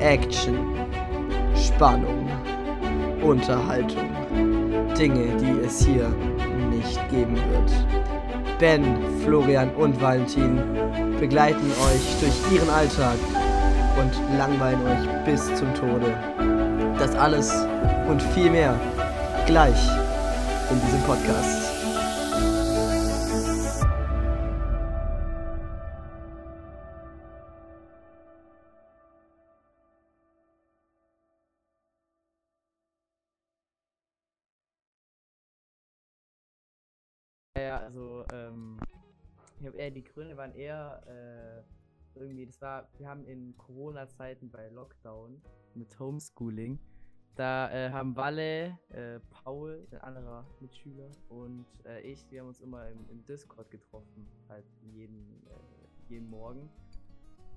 Action, Spannung, Unterhaltung. Dinge, die es hier nicht geben wird. Ben, Florian und Valentin begleiten euch durch ihren Alltag und langweilen euch bis zum Tode. Das alles und viel mehr gleich in diesem Podcast. Gründe waren eher, äh, irgendwie, das war, wir haben in Corona-Zeiten bei Lockdown mit Homeschooling, da äh, haben Walle, äh, Paul, ein anderer Mitschüler und äh, ich, wir haben uns immer im, im Discord getroffen, halt jeden, äh, jeden Morgen.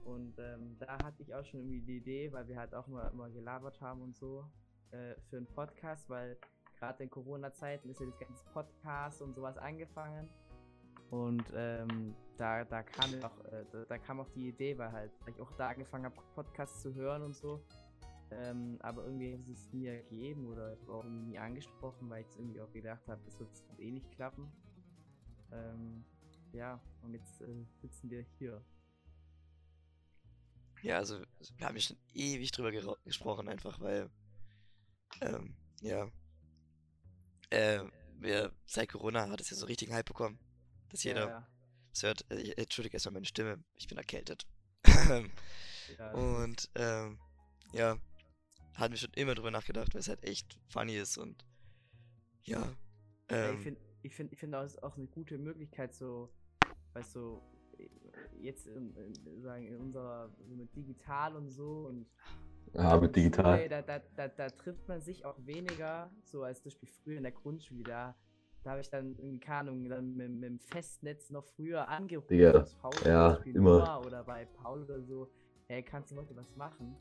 Und ähm, da hatte ich auch schon irgendwie die Idee, weil wir halt auch immer, immer gelabert haben und so, äh, für einen Podcast, weil gerade in Corona-Zeiten ist ja das ganze Podcast und sowas angefangen. Und ähm, da, da kam ja auch, äh, da, da kam auch die Idee, weil halt, weil ich auch da angefangen habe, Podcasts zu hören und so. Ähm, aber irgendwie hat es nie ergeben oder ich auch nie angesprochen, weil ich jetzt irgendwie auch gedacht habe, das wird eh nicht klappen. Ähm, ja, und jetzt äh, sitzen wir hier. Ja, also wir haben ja schon ewig drüber gesprochen, einfach weil, ähm, ja, äh, wir, seit Corona hat es ja so richtig Hype bekommen, dass jeder Ja, es hört. Äh, ich- Entschuldige erstmal meine Stimme, ich bin erkältet. Und, ähm, ja, hatten wir schon immer drüber nachgedacht, weil es halt echt funny ist und, ja, ich ähm, finde, ich finde, ich finde auch, es ist auch eine gute Möglichkeit, so, weißt du, jetzt in, in, sagen, in unserer, so mit digital und so und Ja, mit digital. Da, da, da, da trifft man sich auch weniger, so als zum Beispiel früher in der Grundschule. Da, da habe ich dann keine Ahnung, dann mit, mit dem Festnetz noch früher angerufen. Ja, Beispiel immer. Oder bei Paul oder so. Hey, kannst du heute was machen?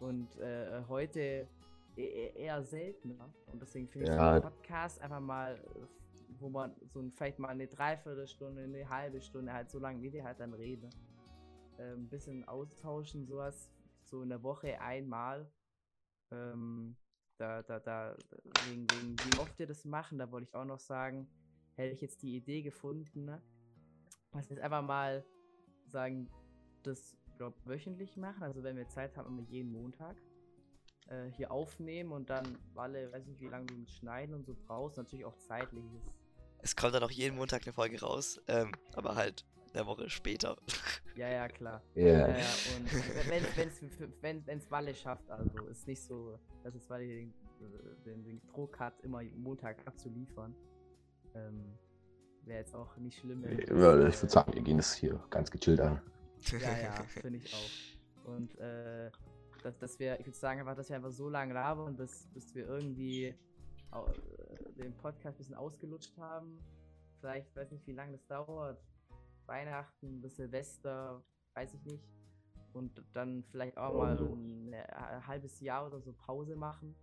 Und äh, heute e- e- eher seltener. Und deswegen finde ich so Ja. einen Podcast einfach mal, wo man so ein, vielleicht mal eine Dreiviertelstunde, eine halbe Stunde, halt so lange wie die halt dann reden. Äh, ein bisschen austauschen, sowas, so in der Woche einmal. Ähm, da, da, da, wegen, wegen wie oft wir das machen, da wollte ich auch noch sagen, hätte ich jetzt die Idee gefunden, ne? was wir jetzt einfach mal sagen, das glaub, wöchentlich machen, also wenn wir Zeit haben, immer jeden Montag äh, hier aufnehmen und dann alle, weiß nicht, wie lange du mit Schneiden und so brauchst, natürlich auch zeitliches. es kommt dann auch jeden Montag eine Folge raus, ähm, aber halt eine Woche später. Ja, ja, klar. Ja. Ja, ja, und wenn wenn's, wenn wenn's Walle schafft, also ist nicht so, dass es Walle den, den, den Druck hat, immer Montag abzuliefern. Ähm, Wäre jetzt auch nicht schlimm. wenn das, Ja, ich würde sagen, wir gehen das hier ganz gechillt an. Ja, ja, finde ich auch. Und äh, dass, dass wir, ich würde sagen einfach, dass wir einfach so lange labern, bis, bis wir irgendwie äh, den Podcast ein bisschen ausgelutscht haben. Vielleicht, weiß nicht, wie lange das dauert. Weihnachten bis Silvester, weiß ich nicht. Und dann vielleicht auch mal ein, ein halbes Jahr oder so Pause machen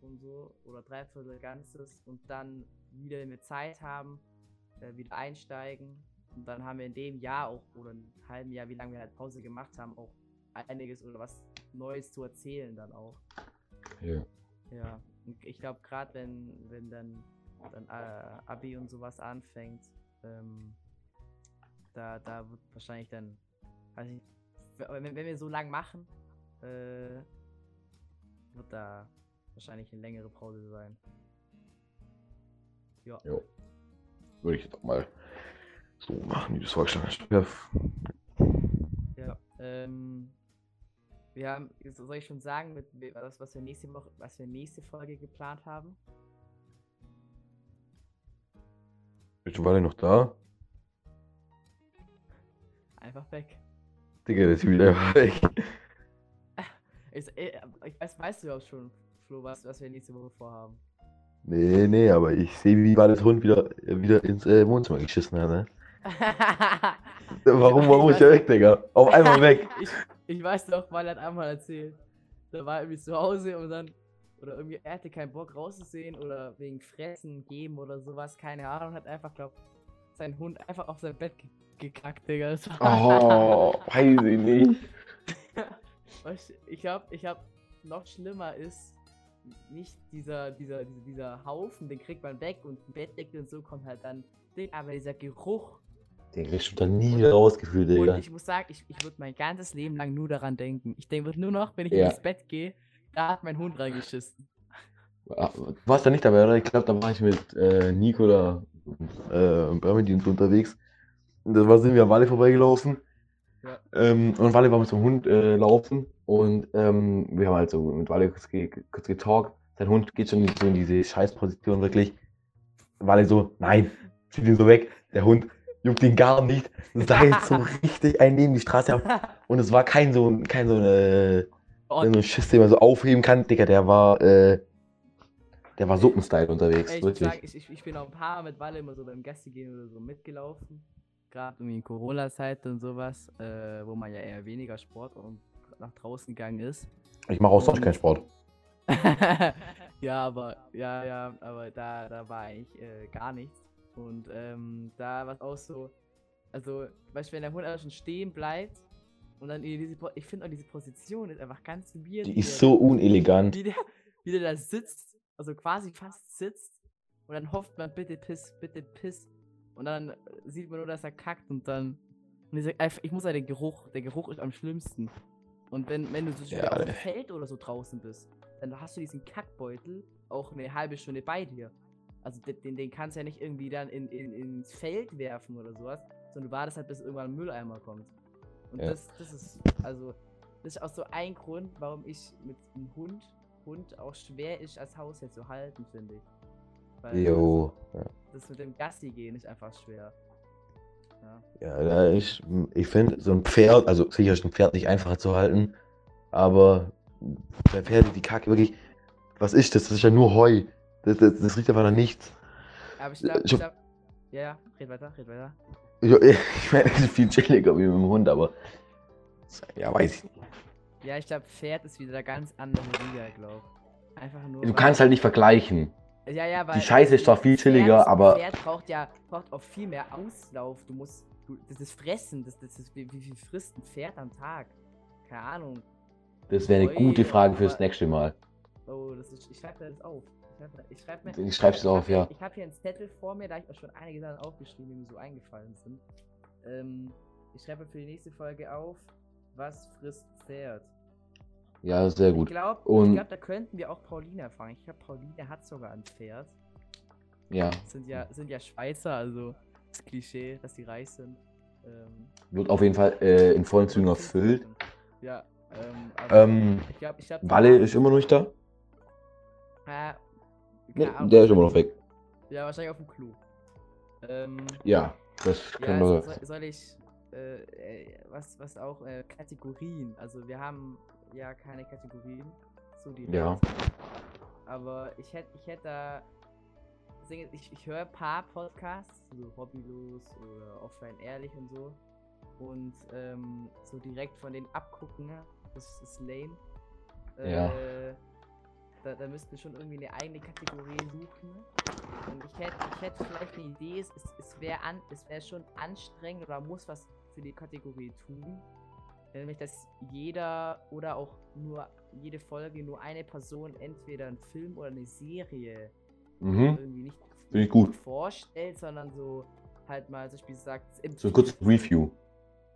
und so. Oder dreiviertel Ganzes. Und dann wieder, wir Zeit haben, äh, wieder einsteigen. Und dann haben wir in dem Jahr auch, oder einem halben Jahr, wie lange wir halt Pause gemacht haben, auch einiges oder was Neues zu erzählen dann auch. Ja. Ja, und ich glaube gerade wenn, wenn dann, dann äh, Abi und sowas anfängt, ähm, da, da wird wahrscheinlich dann, weiß ich, wenn, wenn wir so lang machen, äh, wird da wahrscheinlich eine längere Pause sein. Ja. Jo. Würde ich doch mal so machen, wie du es vorgeschlagen hast. Ja. Ja, ähm, wir haben, soll ich schon sagen, mit, was, was wir nächste Woche, was wir nächste Folge geplant haben? Bist du Walle noch da? Einfach weg. Digga, das ist wieder weg. Ich, äh, ich weiß, weißt du ja schon, Flo, was, was wir nächste Woche vorhaben. Nee, nee, aber ich sehe, wie Walles Hund wieder, wieder ins äh, Wohnzimmer geschissen hat, ne? Warum, Ich warum ist der weiß- weg, Digga? Auf einmal weg. ich, ich weiß doch, weil er hat einmal erzählt. Da war er irgendwie zu Hause und dann, oder irgendwie, er hatte keinen Bock rauszusehen oder wegen Fressen geben oder sowas, keine Ahnung, hat einfach, glaub, sein Hund einfach auf sein Bett gekackt, Digga. Das war- Oh, weiß ich nicht. Ich hab, ich hab, noch schlimmer ist, nicht dieser, dieser, dieser, Haufen, den kriegt man weg und ein Bettdeckel und so kommt halt dann, aber dieser Geruch. Den kriegst du dann nie wieder rausgefühlt, Und Digga. ich muss sagen, ich, ich würde mein ganzes Leben lang nur daran denken. Ich denke nur noch, wenn ich Ja. ins Bett gehe, da hat mein Hund reingeschissen. Ah, Du warst da nicht dabei, oder? Ich glaube, da war ich mit äh, Nico oder äh, Bramedy und so unterwegs. Da sind wir an Walle vorbeigelaufen. Ja. Ähm, und Walle war mit so einem Hund äh, laufen. Und ähm, wir haben halt so mit Walle kurz, ge kurz getalkt. Sein Hund geht schon so in diese Scheißposition wirklich. Walle so, nein, zieht ihn so weg. Der Hund juckt ihn gar nicht. Sah jetzt so richtig ein neben die Straße ab. Und es war kein so, kein so Oh, so ein Schiss, den man so aufheben kann, Digga, der war, äh, der war Suppenstyle unterwegs, ich, wirklich. sagen, ich, ich, bin auch ein paar mit Walle immer so beim Gäste gehen oder so mitgelaufen. Gerade irgendwie in Corona-Zeit und sowas, äh, wo man ja eher weniger Sport und nach draußen gegangen ist. Ich mache auch sonst keinen Sport. ja, aber, ja, ja, aber da, da war eigentlich äh, gar nichts. Und ähm, da war es auch so, also, weißt du, wenn der Hund einfach schon stehen bleibt und dann diese, ich finde auch diese Position ist einfach ganz weird. Die ist so unelegant. wie der, wie der da sitzt, also quasi fast sitzt und dann hofft man, bitte piss, bitte piss. Und dann sieht man nur, dass er kackt und dann. Und ich, sag ich muss ja den Geruch, der Geruch ist am schlimmsten. Und wenn, wenn du so Ja, auf dem. Feld oder so draußen bist, dann hast du diesen Kackbeutel auch eine halbe Stunde bei dir. Also den, den, kannst du ja nicht irgendwie dann in, in, ins Feld werfen oder sowas, sondern du wartest halt, bis irgendwann ein Mülleimer kommt. Und Ja. das, das ist, also, das ist auch so ein Grund, warum ich mit einem Hund, Hund auch schwer ist, als Haustier zu halten, finde ich. Weil Jo. Ja, Das, mit dem Gassi gehen ist einfach schwer. Ja. ja ich, ich finde, so ein Pferd, also sicher ist ein Pferd nicht einfacher zu halten, aber bei Pferden die Kacke wirklich, was ist das? Das ist ja nur Heu. Das, das, das riecht einfach nach nichts. Aber ich glaube, Ich ich glaub, ja, ja, red weiter, red weiter. Ich, ich meine, das ist viel chilliger wie mit dem Hund, aber ja, weiß ich nicht. Ja, ich glaube, Pferd ist wieder ganz andere Liga, glaube Einfach nur. Du kannst halt nicht vergleichen. Ja, ja, weil. Scheiße ist zwar viel Pferd- chilliger, aber- Pferd braucht ja braucht auch viel mehr Auslauf. Du musst. Du, das ist Fressen. Das, das ist, wie, wie viel frisst ein Pferd am Tag? Keine Ahnung. Das wäre eine Ui, gute Frage fürs nächste Mal. Oh, das ist. Ich schreibe das auf. Ich schreibe ich schreib mir. Ich schreib's hab auf, hier- ja. Ich habe hier einen Zettel vor mir, da ich auch schon einige Sachen aufgeschrieben, die mir so eingefallen sind. Ähm, ich schreibe für die nächste Folge auf, was frisst Pferd. Ja, sehr Ich gut. glaube, Und- glaub, da könnten wir auch Pauline fragen. Ich glaube, Pauline hat sogar ein Pferd. Ja, Sind ja, sind ja Schweizer, also das Klischee, dass die reich sind. Ähm, wird auf jeden Fall äh, in vollen Zügen erfüllt. Ja, ähm, Ähm, ich glaube, ich glaube. Walle ist immer noch nicht da? Äh, Nee, der ist immer noch weg. Ja, wahrscheinlich auf dem Klo. Ähm, Ja, das ja, können so, wir. soll, soll ich, äh, äh, was, was auch, äh, Kategorien. Also wir haben ja keine Kategorien. So direkt. Ja. Aber ich hätte, ich hätte da. Ich, ich höre ein paar Podcasts, so Hobbylos oder Offline Ehrlich und so. Und ähm, so direkt von denen abgucken, das ist lame. Ja. Äh, da, da müssten wir schon irgendwie eine eigene Kategorie suchen. Und ich hätte, ich hätte vielleicht eine Idee, es, es, wäre wäre schon anstrengend oder muss was für die Kategorie tun. Nämlich, dass jeder oder auch nur jede Folge nur eine Person entweder einen Film oder eine Serie Mhm. irgendwie nicht, Finde ich gut. vorstellt, sondern so halt mal zum Beispiel sagt, So ein kurzes Review.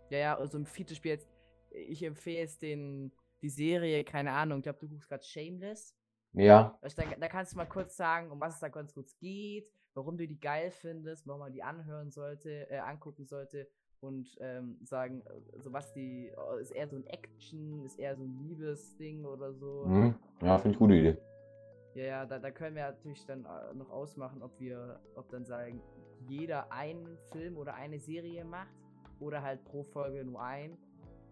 ja, ja, also im Feature-Spiel jetzt, ich empfehle jetzt den, die Serie, keine Ahnung, ich glaube, du guckst gerade Shameless. Ja, Also Da, da kannst du mal kurz sagen, um was es da ganz kurz geht, warum du die geil findest, warum man die anhören sollte, äh, angucken sollte und ähm, sagen, äh, so was die, oh, ist eher so ein Action, ist eher so ein Liebesding oder so. mhm. ja finde ich gute Idee. Ja, ja, da, da können wir natürlich dann äh, noch ausmachen, ob wir, ob dann sagen, jeder einen Film oder eine Serie macht oder halt pro Folge nur ein.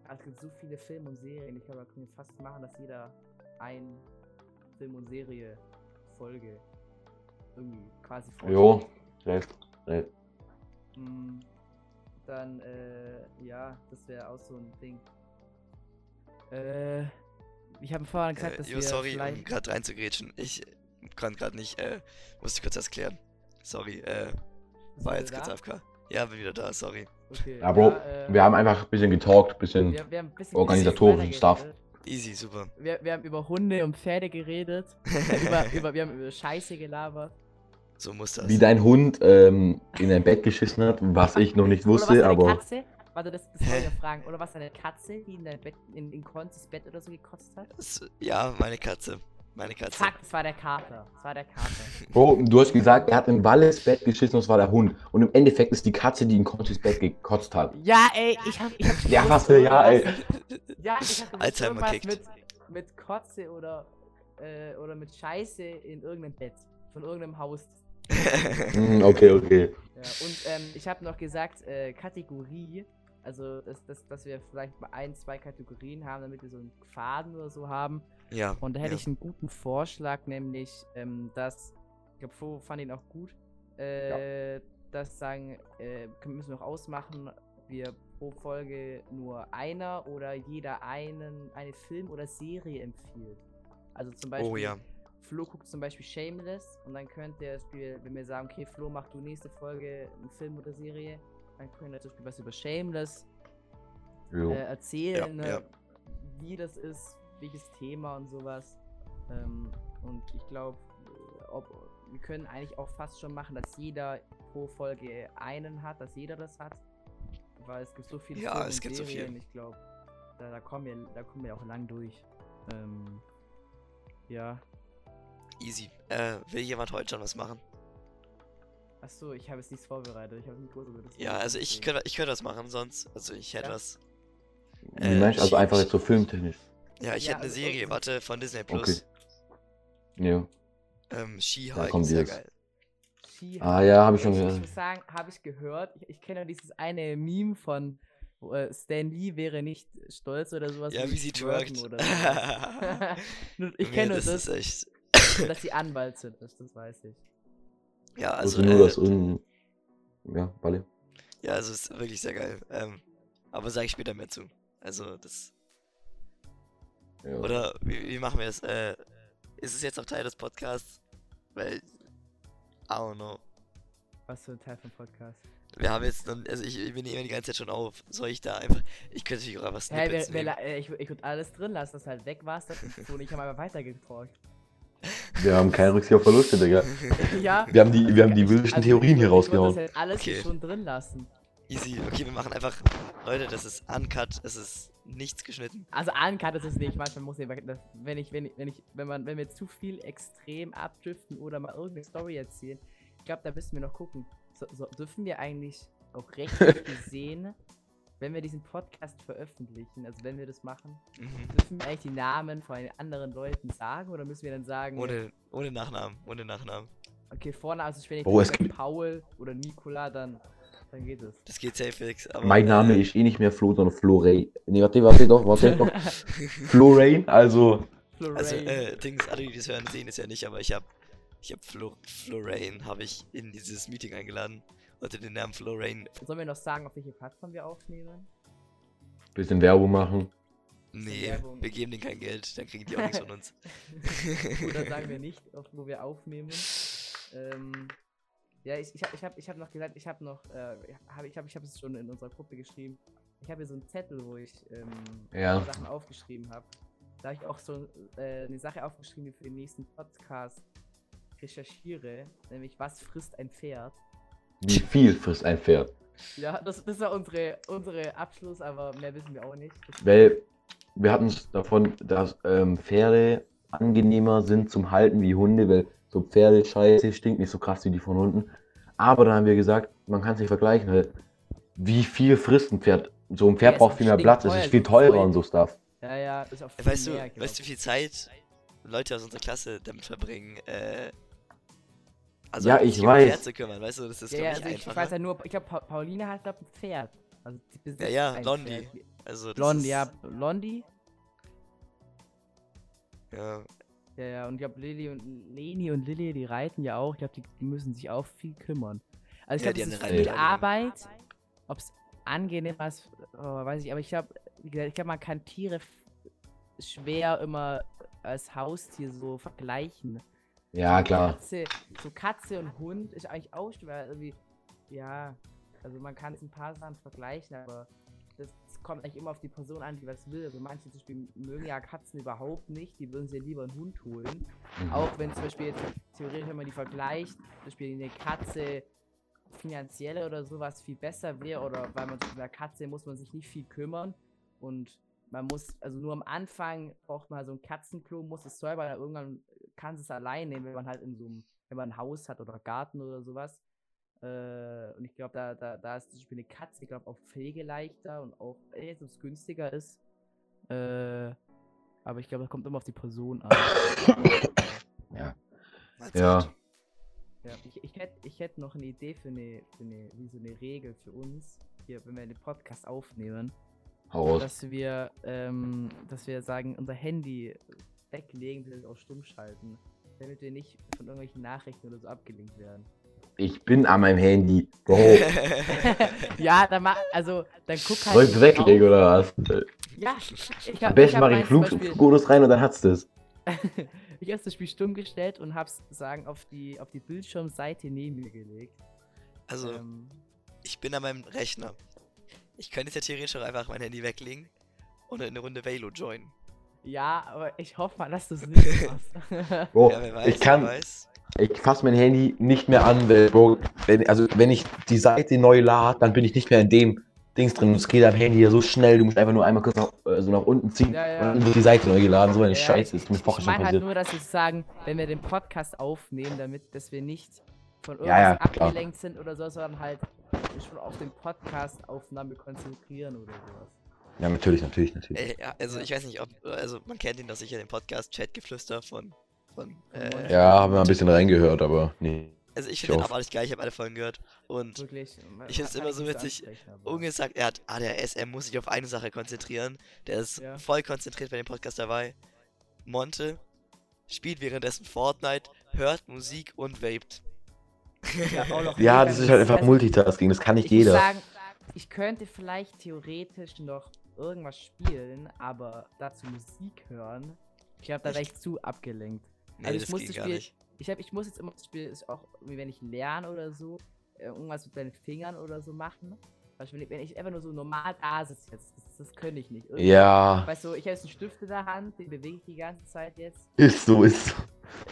Es gibt so viele Filme und Serien, ich glaube, da können wir fast machen, dass jeder ein Film und Serie Folge irgendwie quasi Jo, recht, recht. Mm, Dann, äh, ja, das wäre auch so ein Ding. Äh, ich habe vorhin gesagt, Äh, dass jo, wir sorry, um vielleicht... gerade reinzugrätschen. Ich konnte gerade nicht, äh, musste kurz was klären. Sorry, äh, war jetzt kurz AFK. Ja, bin wieder da, sorry. Okay, Ja, Bro, äh, wir haben einfach ein bisschen getalkt, ein bisschen. wir, wir haben ein bisschen organisatorischen. Stuff. Easy, super. Wir, wir haben über Hunde und Pferde geredet. über, über, wir haben über Scheiße gelabert. So muss das. Wie dein Hund ähm, in dein Bett geschissen hat, was ich noch nicht Oder was wusste, aber. Katze? Warte, das, das wollte ich noch fragen. Oder was deine Katze, die in dein Bett, in, in Konzis Bett oder so gekotzt hat? Das, ja, meine Katze. Meine Katze. Fuck, das war der Kater. Das war der Kater. Bro, du hast gesagt, er hat in Walles Bett geschissen und es war der Hund. Und im Endeffekt ist die Katze, die in Contis Bett gekotzt hat. Ja, ey, ich hab. Ich hab Ja, was für ja, ey. Ja, ich hab Alzheimer kickt. mit, mit Kotze oder, äh, oder mit Scheiße in irgendeinem Bett. Von irgendeinem Haus. Hm, okay, okay. Ja, und ähm, ich habe noch gesagt, äh, Kategorie. Also, dass, dass, dass wir vielleicht mal ein, zwei Kategorien haben, damit wir so einen Faden oder so haben. ja. Und da hätte ja. ich einen guten Vorschlag, nämlich, ähm, dass, ich glaube, Flo fand ihn auch gut, äh, dass sagen, äh, können- müssen wir auch ausmachen, wir pro Folge nur einer oder jeder einen, eine Film oder Serie empfiehlt. Also zum Beispiel, Oh ja. Flo guckt zum Beispiel Shameless und dann könnte er das Spiel, wenn wir sagen, okay, Flo, mach du nächste Folge einen Film oder Serie, dann können wir zum Beispiel was über Shameless äh, erzählen, Ja, ne, ja. wie das ist, welches Thema und sowas. Ähm, und ich glaube, ob wir können eigentlich auch fast schon machen, dass jeder pro Folge einen hat, dass jeder das hat. Weil es gibt so viele Ja, Filme es gibt so viel. Serien, ich glaube, da, da kommen wir, da kommen wir auch lang durch. Ähm, ja. Easy. Äh, will jemand heute schon was machen? Achso, ich habe jetzt nichts vorbereitet. Ich habe nicht wir das Ja, also ich könnte ich könnte was machen sonst. Also ich hätte Ja. was. Wie äh, meinst du, also einfach jetzt so filmtechnisch? Ja, ich Ja, hätte eine also Serie, irgendwie- warte, von Disney Okay. Plus. Ja. Ähm, She-Hulk, sehr jetzt. geil. Ski- Ah ja, habe ich schon ich, ich gehört. muss sagen, habe ich gehört. Ich, ich kenne ja dieses eine Meme von wo, äh, Stan Lee wäre nicht stolz oder sowas. Ja, wie sie twerkt. Oder ich kenne nur das. das, ist echt. dass sie Anwalt sind. Das, das weiß ich. Ja, Also, nur, äh, dass irgendein. Ja, Walle. Ja, also ist wirklich sehr geil. Ähm, aber sage ich später mehr zu. Also das. Ja. Oder wie, wie machen wir es? Äh, ist es jetzt auch Teil des Podcasts? Weil. I don't know. Was für ein Teil vom Podcast. Wir haben jetzt dann, also ich, ich bin immer die ganze Zeit schon auf. Soll ich da einfach. Ich könnte natürlich auch was Hey, Snippets wir, wir, äh, ich, ich würde alles drin lassen, dass halt weg warst. Das und ich habe einfach weitergetalkt. Wir haben keine Rücksicht auf Verluste, Digga. ja. Wir haben die, wir haben die ich- wildesten also Theorien hier rausgehauen. Das halt alles Okay. schon drin lassen. Easy. Okay, wir machen einfach. Leute, das ist uncut. Es ist nichts geschnitten. Also uncut ist es nicht. Manchmal muss ich, wenn ich, wenn ich, wenn ich, wenn man, wenn wir zu viel extrem abdriften oder mal irgendeine Story erzählen, ich glaube, da müssen wir noch gucken. So, so, dürfen wir eigentlich auch rechtlich gesehen, wenn wir diesen Podcast veröffentlichen, also wenn wir das machen, Mhm. dürfen wir eigentlich die Namen von den anderen Leuten sagen oder müssen wir dann sagen, Ohne, ohne Nachnamen. Ohne Nachnamen. okay, vorne, also wenn ich Oh, es sage Paul oder Nikola, dann, dann geht es. Das geht safe fix. Aber, Mein Name äh, ist eh nicht mehr Flo, sondern Floray. Nee, warte, warte doch, warte doch. Floray, also. Also, Florane. äh, Dings, alle, die das hören, sehen es ja nicht, aber ich habe ich hab Flo, Florane, habe ich in dieses Meeting eingeladen. Unter den Namen Florane. Sollen wir noch sagen, auf welche Plattform wir aufnehmen? Bisschen Werbung machen. Nee, Werbung. wir geben denen kein Geld, dann kriegen die auch nichts von uns. Oder sagen wir nicht, auf, wo wir aufnehmen. Ähm, ja, ich, ich habe ich hab, ich hab noch gesagt, ich habe noch, äh, hab, ich habe ich hab es schon in unserer Gruppe geschrieben. Ich habe hier so einen Zettel, wo ich ähm, Ja. Sachen aufgeschrieben habe. Da habe ich auch so äh, eine Sache aufgeschrieben, die für den nächsten Podcast recherchiere, nämlich was frisst ein Pferd. Wie viel frisst ein Pferd? Ja, das, das war unsere, unsere Abschluss, aber mehr wissen wir auch nicht. Weil wir hatten es davon, dass ähm, Pferde angenehmer sind zum Halten wie Hunde, weil so Pferdescheiße stinkt nicht so krass wie die von Hunden. Aber dann haben wir gesagt, man kann es nicht vergleichen, weil wie viel frisst ein Pferd? So ein Pferd Ja, braucht viel mehr Platz, es ist viel teurer voll. und so Stuff. Ja, ja, das ist auch viel Weißt du, mehr, glaub weißt du, wie viel Zeit Leute aus unserer Klasse damit verbringen, äh. Also, Ja, ich sich um weiß. Pferd zu kümmern, weißt du, das ist, Ja, glaub ja, ich, also ich, weiß ja nur, ich glaube, Pa Pauline hat, glaub, ein Pferd. Also, besitzt ja, ein Londi. Pferd. Also, das Blondie, ist, ja, Londi. Ja, Ja, ja, und ich glaube, Lilly und Leni und Lilly, die reiten ja auch. Ich glaube, die, die müssen sich auch viel kümmern. Also, ich Ja, glaube, die es ist viel. Arbeit. Ob es angenehm ist, oh, weiß ich. Aber ich glaube, wie gesagt, ich glaube, man kann Tiere schwer immer als Haustier so vergleichen. Ja, klar. Katze, so Katze und Hund ist eigentlich auch schwer. Irgendwie, ja, also man kann es ein paar Sachen vergleichen, aber das kommt eigentlich immer auf die Person an, die was will. Also manche zum Beispiel mögen ja Katzen überhaupt nicht, die würden sich lieber einen Hund holen. Mhm. Auch wenn zum Beispiel jetzt theoretisch, wenn man die vergleicht, zum Beispiel eine Katze finanziell oder sowas viel besser wäre oder weil man bei einer Katze muss man sich nicht viel kümmern und man muss, also nur am Anfang braucht man so ein Katzenklo, muss es säubern, aber irgendwann kann es alleine, wenn man halt in so einem, wenn man ein Haus hat oder Garten oder sowas. Äh, und ich glaube, da, da, da ist zum Beispiel eine Katze, ich glaube, auch pflegeleichter und auch, äh, dass es günstiger ist. Äh, aber ich glaube, das kommt immer auf die Person an. Ja. Ja. Ja, ich, ich hätte ich hätt noch eine Idee für eine, für eine, wie so eine Regel für uns, hier, wenn wir den Podcast aufnehmen, Hau raus. dass wir, ähm, dass wir sagen, unser Handy weglegen, wir auch stumm schalten, damit wir nicht von irgendwelchen Nachrichten oder so abgelenkt werden. Ich bin an meinem Handy. Bro. ja, dann mach, also, dann guck halt. Soll ich nicht weglegen oder was? Ja, ich Am hab, besten hab mache ich Flugmodus rein und dann hat's das. ich habe das Spiel stumm gestellt und hab's sagen auf die auf die Bildschirmseite neben mir gelegt. Also, Ähm, ich bin an meinem Rechner. Ich könnte jetzt ja theoretisch auch einfach mein Handy weglegen und in eine Runde Velo joinen. Ja, aber ich hoffe mal, dass du es nicht machst. Bro, ja, weiß, ich kann, ich fasse mein Handy nicht mehr an, weil, Bro, wenn, also wenn ich die Seite neu lade, dann bin ich nicht mehr in dem Dings drin. Es geht am Handy ja so schnell, du musst einfach nur einmal kurz nach, äh, so nach unten ziehen Ja, ja. und dann wird die Seite neu geladen. So eine Ja, Scheiße, ich, ist mir ich, vorher ich schon meine halt passiert. nur, dass wir sagen, wenn wir den Podcast aufnehmen, damit, dass wir nicht von irgendwas Ja, ja, klar. abgelenkt sind oder so, sondern halt uns schon auf den Podcast-Aufnahme konzentrieren oder sowas. Ja, natürlich, natürlich, natürlich. Ey, ja, also ich weiß nicht, ob, also man kennt ihn doch sicher, den Podcast Chatgeflüster von, von, äh. Ja, haben wir ein bisschen reingehört, aber nee. also ich finde den auch. abartig geil, ich habe alle Folgen gehört und Wirklich. man- Ich find's kann immer so witzig, ansprechen, aber- Unge sagt, er hat ADHS, er muss sich auf eine Sache konzentrieren. Der ist Ja. voll konzentriert bei dem Podcast dabei. Monte spielt währenddessen Fortnite, hört Musik und vaped. Ja, das ist halt einfach das- Multitasking, das kann nicht Ich jeder. sagen, ich könnte vielleicht theoretisch noch irgendwas spielen, aber dazu Musik hören. Ich glaube, da wäre ich zu abgelenkt. Nee, Also ich muss das Spiel- nicht. Ich, hab, ich muss jetzt immer das Spiel, ist auch, wenn ich lerne oder so, äh, irgendwas mit meinen Fingern oder so machen. Beispiel, wenn ich einfach nur so normal da sitze jetzt, das, das könnte ich nicht. Irgendwie- Ja, Weißt du, ich habe jetzt einen Stift in der Hand, den bewege ich die ganze Zeit jetzt. ist so, ist so.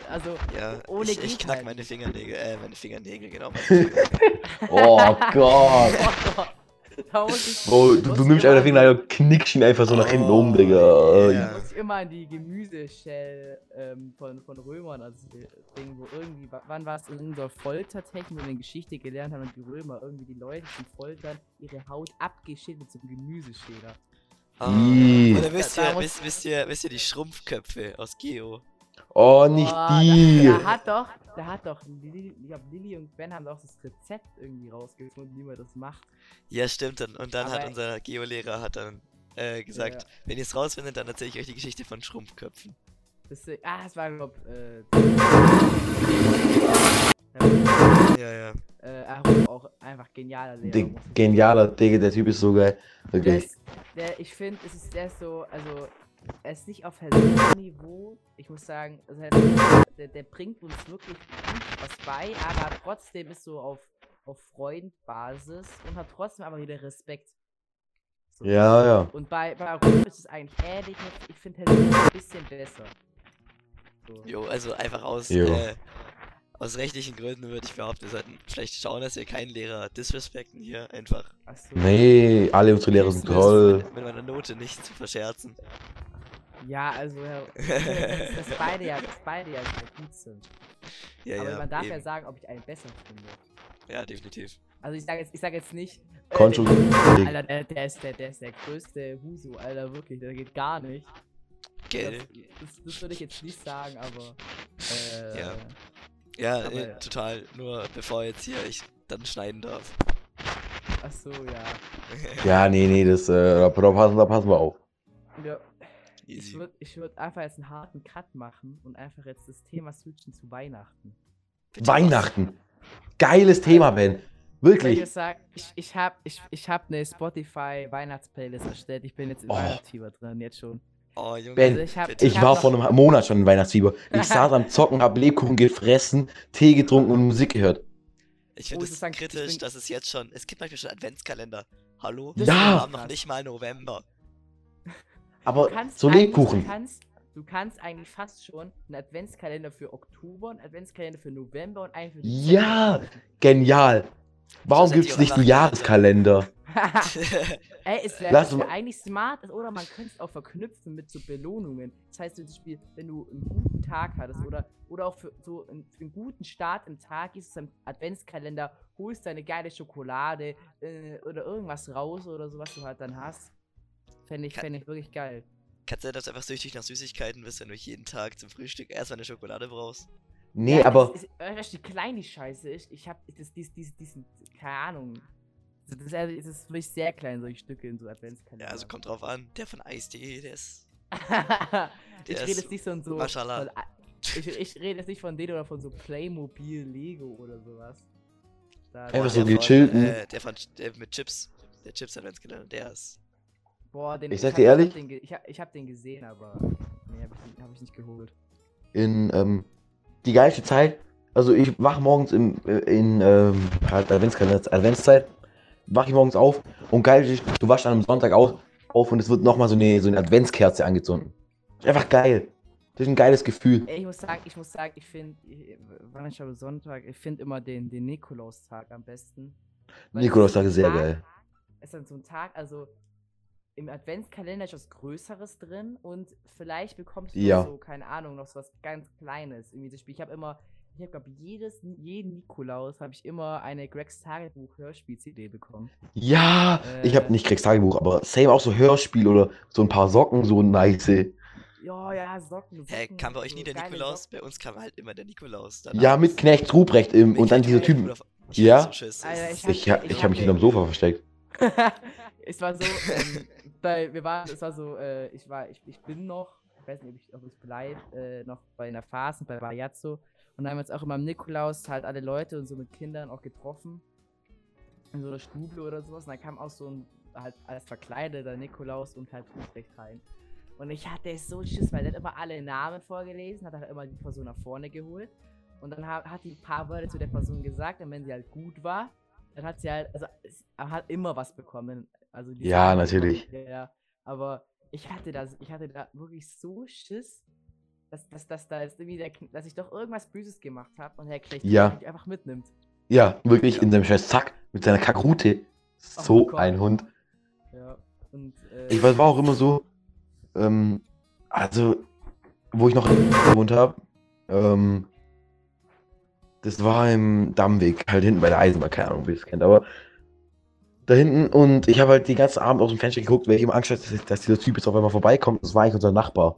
Also, Ja, ohne ich, ich knack meine. Fingernägel, äh, meine Fingernägel, genau. Oh Gott. Ich, Bro, du, du ich nimmst einfach und knickst ihn einfach so nach hinten um, Oh, Digga. ja. die- da muss ich immer an die Gemüseshell ähm, von, von Römern, also Ding, wo irgendwie, wa- wann war es in unserer Foltertechnik, wo wir in Geschichte gelernt haben, und die Römer irgendwie die Leute zum Foltern ihre Haut abgeschnitten mit so einem Gemüseschäler. Ah. Oder wisst ihr, wisst, wisst ihr, wisst ihr die Schrumpfköpfe aus Geo? Oh, nicht Boah, die. Da, da hat doch, da hat doch, ich glaub, Lilly und Ben haben doch das Rezept irgendwie rausgefunden, wie man das macht. Ja, stimmt. Und, und dann hat Aber- unser Geolehrer hat dann äh, gesagt, Ja. wenn ihr es rausfindet, dann erzähle ich euch die Geschichte von Schrumpfköpfen. Das, ah, das war, glaub, äh, Ja, ja. äh, auch einfach genialer Lehrer. Genialer, Digga, der Typ ist so geil. Der Wirklich. ist, der, ich finde, es ist der so, also er ist nicht auf Niveau. Ich muss sagen, also er- der, der bringt uns wirklich gut was bei, aber trotzdem ist so auf, auf Freundbasis und hat trotzdem aber wieder Respekt. So. Ja, ja. Und bei, bei Arum ist es eigentlich ähnlich. Ich finde Helene ein bisschen besser. So. Jo, also einfach aus, Jo. äh, aus rechtlichen Gründen würde ich behaupten, wir sollten vielleicht schauen, dass wir keinen Lehrer disrespekten hier. Einfach. Achso. Nee, alle unsere Lehrer sind toll. Mit, mit meiner Note nicht zu verscherzen. Ja, also, dass, dass beide ja, dass beide ja sehr gut sind. Ja, aber ja. man darf eben. ja sagen, ob ich einen besser finde. ja, definitiv. Also ich sage jetzt, ich sag jetzt nicht. äh, der- Alter, der, der, ist der, der ist der größte Huso, Alter, wirklich, der geht gar nicht. Das, Gell? das, das würde ich jetzt nicht sagen, aber. Äh, Ja. Ja, Aber äh, ja. total. Nur bevor jetzt hier ich dann schneiden darf. Ach so, ja. Ja, nee, nee, das, äh, da, passen, da passen wir auf. ja. Ich Easy. würde ich würd einfach jetzt einen harten Cut machen und einfach jetzt das Thema switchen zu Weihnachten. Bitte Weihnachten. Geiles Thema, Ben. Ich Wirklich. jetzt sagen, ich, ich habe ich, ich hab eine Spotify Weihnachtsplaylist erstellt. Ich bin jetzt im Oh. Weihnachtsfieber drin, jetzt schon. Oh, Junge. Ben, Also ich hab-. Ich hab war vor einem Monat schon in Weihnachtsfieber. Ich saß am Zocken, hab Lebkuchen gefressen, Tee getrunken und Musik gehört. Ich Wo finde ich es ich kritisch, bin- dass es jetzt schon. Es gibt manchmal schon Adventskalender. Hallo? Das Wir ist haben noch nicht mal November. Aber so Lebkuchen. Du kannst, du kannst eigentlich fast schon einen Adventskalender für Oktober, einen Adventskalender für November und einen für Ja, genial. Warum gibt es nicht einen. Jahreskalender? Ey, es wäre Lass mal- eigentlich smart, oder man könnte es auch verknüpfen mit so Belohnungen. Das heißt zum Beispiel, wenn du einen guten Tag hattest oder, oder auch für so einen, für einen guten Start im Tag gehst du zum Adventskalender, holst deine geile Schokolade äh, oder irgendwas raus oder so, was du halt dann hast. Fände ich, fänd ich wirklich geil. Kannst du dass du einfach süchtig nach Süßigkeiten bist, wenn du jeden Tag zum Frühstück erstmal eine Schokolade brauchst? Nee, Ja, aber weißt du, wie klein die Scheiße ist. Ich hab das, dies, dies, diesen, keine Ahnung. Das ist, es ist wirklich sehr klein, solche Stücke in so Adventskalender. Ja, also kommt drauf an. Der von Ice.de, der ist. ich der rede ist jetzt nicht so und so. Maschallah. Von, ich, ich rede jetzt nicht von denen oder von so Playmobil, Lego oder sowas. Da, Einfach so der gechillten. Äh, der von der mit Chips. Der Chips Adventskalender, der ist. Boah, den, Ich sag hab- dir ehrlich- den, ich, hab, ich hab den gesehen, aber. Nee, hab ich, hab ich nicht geholt. in ähm, die geilste Zeit, also ich wach morgens im, in ähm, halt Adventskalender, Adventszeit, wach ich morgens auf und geil du wachst dann am Sonntag auf, auf und es wird nochmal so eine, so eine Adventskerze angezündet. Ist einfach geil. Das ist ein geiles Gefühl. Ich muss sagen, ich muss sagen, ich finde, wann ich am Sonntag, ich finde immer den, den Nikolaustag am besten. Nikolaustag ist sehr Tag- geil. Es ist dann so ein Tag, also im Adventskalender ist was Größeres drin und vielleicht bekommst du Ja. so, keine Ahnung, noch so was ganz Kleines. Irgendwie das Spiel. Ich habe immer, ich habe glaube jedes, jeden Nikolaus habe ich immer eine Gregs Tagebuch Hörspiel-CD bekommen. Ja, ich habe Äh. nicht Kriegs Tagebuch, aber same auch so Hörspiel oder so ein paar Socken, so nice. Ja, ja, Socken. Socken Hä, kam bei euch so nie der geile Nikolaus? Socken. Bei uns kam halt immer der Nikolaus. Ja, mit Knecht Ruprecht im, und dann dieser Typen. Ich Ja. So. Alter, hab- Ich, ich ich habe mich hinterm Sofa versteckt. es war so, ähm, wir waren, es war so, äh, ich war, ich, ich bin noch, ich weiß nicht, ob ich, ob ich bleibe, äh, noch bei einer Phase, bei Bajazzo. Und da haben wir uns auch immer am Nikolaus halt alle Leute und so mit Kindern auch getroffen. In so einer Stube oder sowas. Und dann kam auch so ein, halt als verkleideter Nikolaus und halt Ruprecht rein. Und ich hatte so Schiss, weil der hat immer alle Namen vorgelesen, hat halt immer die Person nach vorne geholt. Und dann hat, die ein paar Wörter zu der Person gesagt und wenn sie halt gut war, dann hat sie halt, also er hat immer was bekommen. Also die Ja, sagen natürlich. Ja. Aber ich hatte das, ich hatte da wirklich so Schiss, dass, dass, dass da jetzt irgendwie der, dass ich doch irgendwas Böses gemacht habe und Herr Knecht Ja. mich einfach mitnimmt. Ja, wirklich in seinem scheiß Zack mit seiner Kackrute. So Oh ein Hund. Ja. Und, äh, Ich weiß, war auch immer so, ähm, also, wo ich noch gewohnt habe, ähm, das war im Dammweg, halt hinten bei der Eisenbahn, keine Ahnung, wie ihr es kennt, aber da hinten und ich habe halt den ganzen Abend aus dem Fenster geguckt, weil ich immer Angst hatte, dass, dieser Typ jetzt auf einmal vorbeikommt. Das war eigentlich unser Nachbar.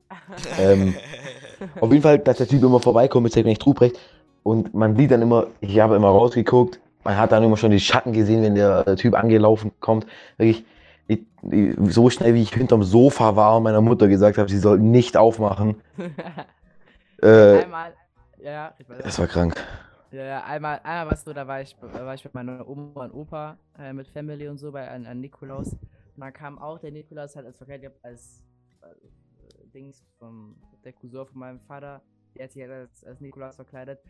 ähm, Auf jeden Fall, dass der Typ immer vorbeikommt mit seinem echt Ruprecht und man sieht dann immer, ich habe immer rausgeguckt, man hat dann immer schon die Schatten gesehen, wenn der Typ angelaufen kommt. Wirklich, ich, ich, so schnell wie ich hinterm Sofa war und meiner Mutter gesagt habe, sie soll nicht aufmachen. Äh, einmal, ja, ich weiß das war krank. Ja, ja, einmal, einmal was so, da war ich, da war ich mit meiner Oma und Opa, äh, mit Family und so bei an, an Nikolaus. Und dann kam auch der Nikolaus halt als verkleidet als äh, Dings vom der Cousin von meinem Vater, der hat sich halt als, als Nikolaus verkleidet.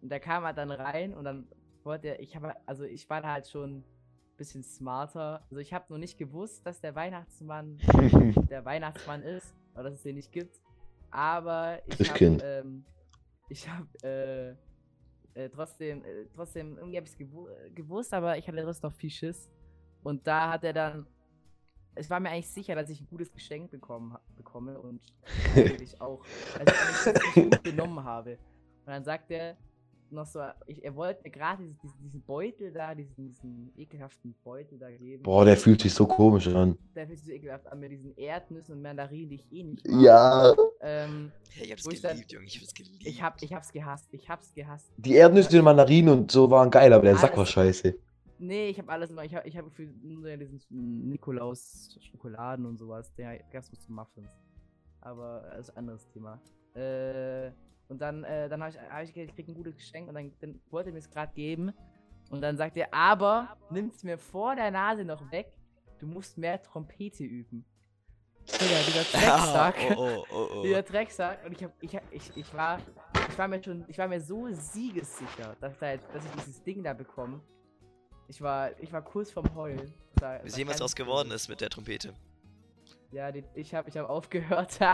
Und der kam halt dann rein und dann wollte er, ich habe, also ich war da halt schon ein bisschen smarter. Also ich habe noch nicht gewusst, dass der Weihnachtsmann der Weihnachtsmann ist, oder dass es den nicht gibt. Aber ich habe, ähm, ich habe, äh, äh, trotzdem, äh, trotzdem, irgendwie habe ich es gewu äh, gewusst, aber ich hatte trotzdem noch viel Schiss. Und da hat er dann, es war mir eigentlich sicher, dass ich ein gutes Geschenk bekommen, bekomme und natürlich auch, als ich es nicht gut genommen habe. Und dann sagt er noch so, ich, er wollte mir gerade diesen, diesen, Beutel da, diesen, diesen ekelhaften Beutel da geben. Boah, der fühlt sich so komisch an. Der fühlt sich so ekelhaft an mit diesen Erdnüssen und Mandarinen, die ich eh nicht mag. Ja. Ähm, Hey, ich hab's Wo ich dann- geliebt, Junge. Ich hab's geliebt. ich, hab, ich hab's gehasst, ich hab's gehasst. Die Erdnüsse, die Mandarinen und so waren geil, aber der Sack war scheiße. Nee, ich habe alles immer. Ich habe ich hab für nur diesen Nikolaus Schokoladen und sowas. Der gab's nur zu Muffins. Aber das ist ein anderes Thema. Äh, und dann, äh, dann habe ich, hab ich gedacht, ich krieg ein gutes Geschenk und dann, dann wollte er mir es gerade geben. Und dann sagt er, aber nimm's mir vor der Nase noch weg. Du musst mehr Trompete üben. Digga, dieser Drecksack. oh, oh, oh, oh. Dieser Drecksack. Und ich hab, ich, ich, ich war, ich war mir schon, ich war mir so siegessicher, dass, da jetzt, dass ich dieses Ding da bekomme. Ich war, ich war kurz vorm Heulen. Sehen, was ganz daraus geworden ist mit der Trompete. Ja, die, ich habe ich hab aufgehört.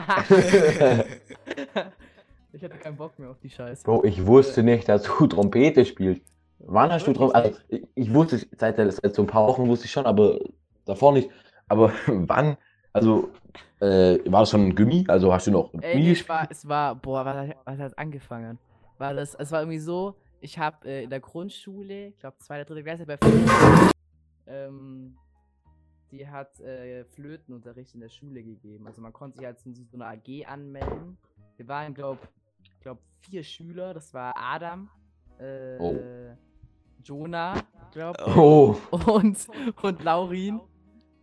ich hatte keinen Bock mehr auf die Scheiße. Bro, ich wusste nicht, dass du Trompete spielst. Wann hast du Trompete? Also, ich, ich wusste, seit, seit so ein paar Wochen wusste ich schon, aber davor nicht. Aber wann? Also, äh, war das schon ein Gummi? Also hast du noch Ey, Gummi gespielt? war, es war, boah, was, hat- was hat angefangen? War das, es war irgendwie so, ich habe äh, in der Grundschule, ich glaube zweite, dritte Klasse bei Flöten, ähm, die hat äh, Flötenunterricht in der Schule gegeben. Also man konnte sich halt zu so einer AG anmelden. Wir waren, glaube glaub, vier Schüler, das war Adam, äh, Oh. Jonah, glaube Oh, und, und Laurin.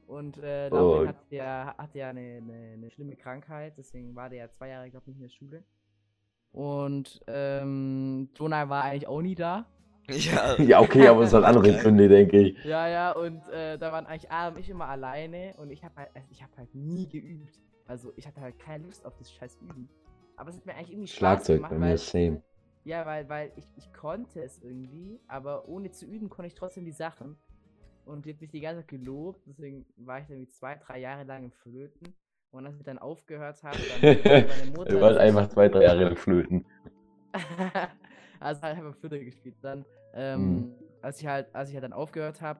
Und äh, Laurin Oh. hat ja, hat ja eine, eine, eine schlimme Krankheit, deswegen war der ja zwei Jahre, glaube ich, nicht in der Schule. Und ähm, Jonah war eigentlich auch nie da. Ja. ja, okay, aber es hat andere Gründe, denke ich. Ja, ja, und äh, da waren eigentlich Adam und ich immer alleine und ich habe halt, also ich habe halt nie geübt. Also ich hatte halt keine Lust auf das scheiß Üben. Aber es hat mir eigentlich irgendwie Spaß Schlagzeug gemacht, bei mir weil, ist same. ja, weil, weil ich, ich konnte es irgendwie, aber ohne zu üben konnte ich trotzdem die Sachen. Und die hat mich die ganze Zeit gelobt, deswegen war ich dann irgendwie zwei, drei Jahre lang im Flöten. Und als ich dann aufgehört habe, dann wollte meine Mutter. Du warst einfach zwei, drei Jahre lang flöten. also halt einfach Flöte gespielt. Dann, ähm, Mhm. als ich halt, als ich halt dann aufgehört habe,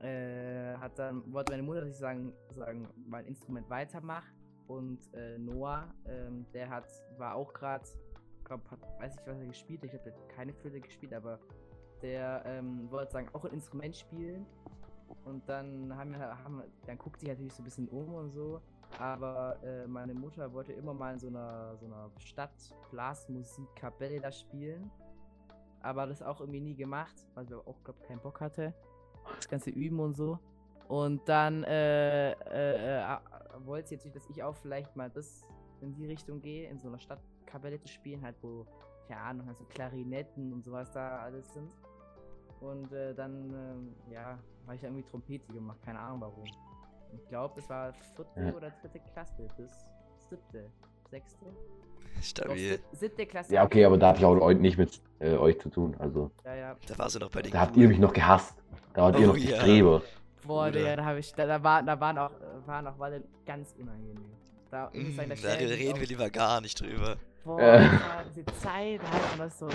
äh, hat dann, wollte meine Mutter, dass ich sagen, sagen mein Instrument weitermache. Und äh, Noah, ähm, der hat, war auch gerade, weiß ich, was er gespielt hat. Ich habe keine Flöte gespielt, aber der ähm, wollte sagen, auch ein Instrument spielen. Und dann haben wir, haben, dann guckt sich natürlich so ein bisschen um und so. Aber äh, meine Mutter wollte immer mal in so einer, so einer Stadt-Blasmusik-Kapelle da spielen. Aber das auch irgendwie nie gemacht, weil sie auch, glaube keinen Bock hatte. Das ganze Üben und so. Und dann äh, äh, äh, wollte sie jetzt nicht, dass ich auch vielleicht mal das in die Richtung gehe, in so einer Stadtkapelle zu spielen, halt wo, keine Ahnung, halt so Klarinetten und sowas da alles sind. Und äh, dann, ähm, ja, habe ich irgendwie Trompete gemacht, keine Ahnung warum. Ich glaube, es war vierte Ja. oder dritte Klasse bis siebte, sechste. Doch, Stabil. sieb- siebte Klasse. Ja, okay, aber da habe ich auch nicht mit äh, euch zu tun. Also, Ja, ja. Da warst du noch bei den da habt ihr mich noch gehasst. Da wart ihr Oh noch die ja. Streber. Boah. Digga, da habe ich, da, da, war, da waren auch, waren auch Walle ganz unangenehm. Da, ich muss sagen, da Mm, Da reden wir lieber gar nicht drüber. Boah, Äh. diese Zeit, da hat man das so.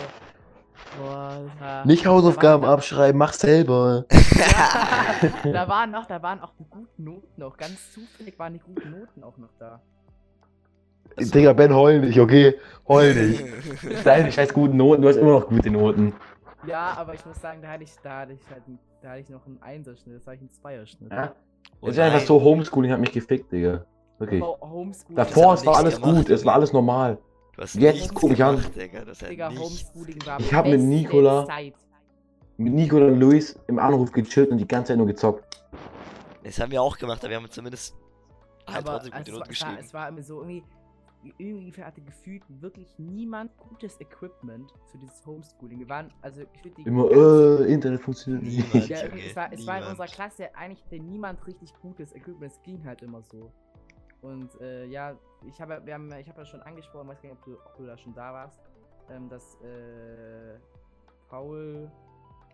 Boah, das war. Nicht Hausaufgaben da abschreiben, mach selber. Ja, da waren noch, da waren auch die guten Noten noch. Ganz zufällig waren die guten Noten auch noch da. Digga, Ben, heul nicht, okay? Heul nicht. Deine scheiß guten Noten, du hast immer noch gute Noten. Ja, aber ich muss sagen, da hatte ich, da hatte ich halt, einen- da hatte ich noch einen Einserschnitt, das hatte ich einen Zweierschnitt. Ja? Oh Es ist einfach so, Homeschooling hat mich gefickt, Digga. Wirklich. Ho- Homeschooling. Davor, es war alles gemacht, gut, es war alles normal. Du hast Jetzt guck mich an. Digga. Homeschooling war Ich hab mit Nicola- Zeit. Mit Nico und Luis im Anruf gechillt und die ganze Zeit nur gezockt. Das haben wir auch gemacht, aber wir haben zumindest halt Aber trotzdem gute Noten es, war, geschrieben. es war immer so irgendwie, irgendwie hatte gefühlt wirklich niemand gutes Equipment für dieses Homeschooling. Wir waren, also ich würde die Immer, äh, Internet funktioniert Niemand. nicht. ja, es, war, es war in unserer Klasse eigentlich niemand richtig gutes Equipment. Es ging halt immer so. Und äh, ja, ich habe, wir haben, ich habe ja schon angesprochen, weiß gar nicht, ob du, ob du da schon da warst, ähm, dass äh, Paul,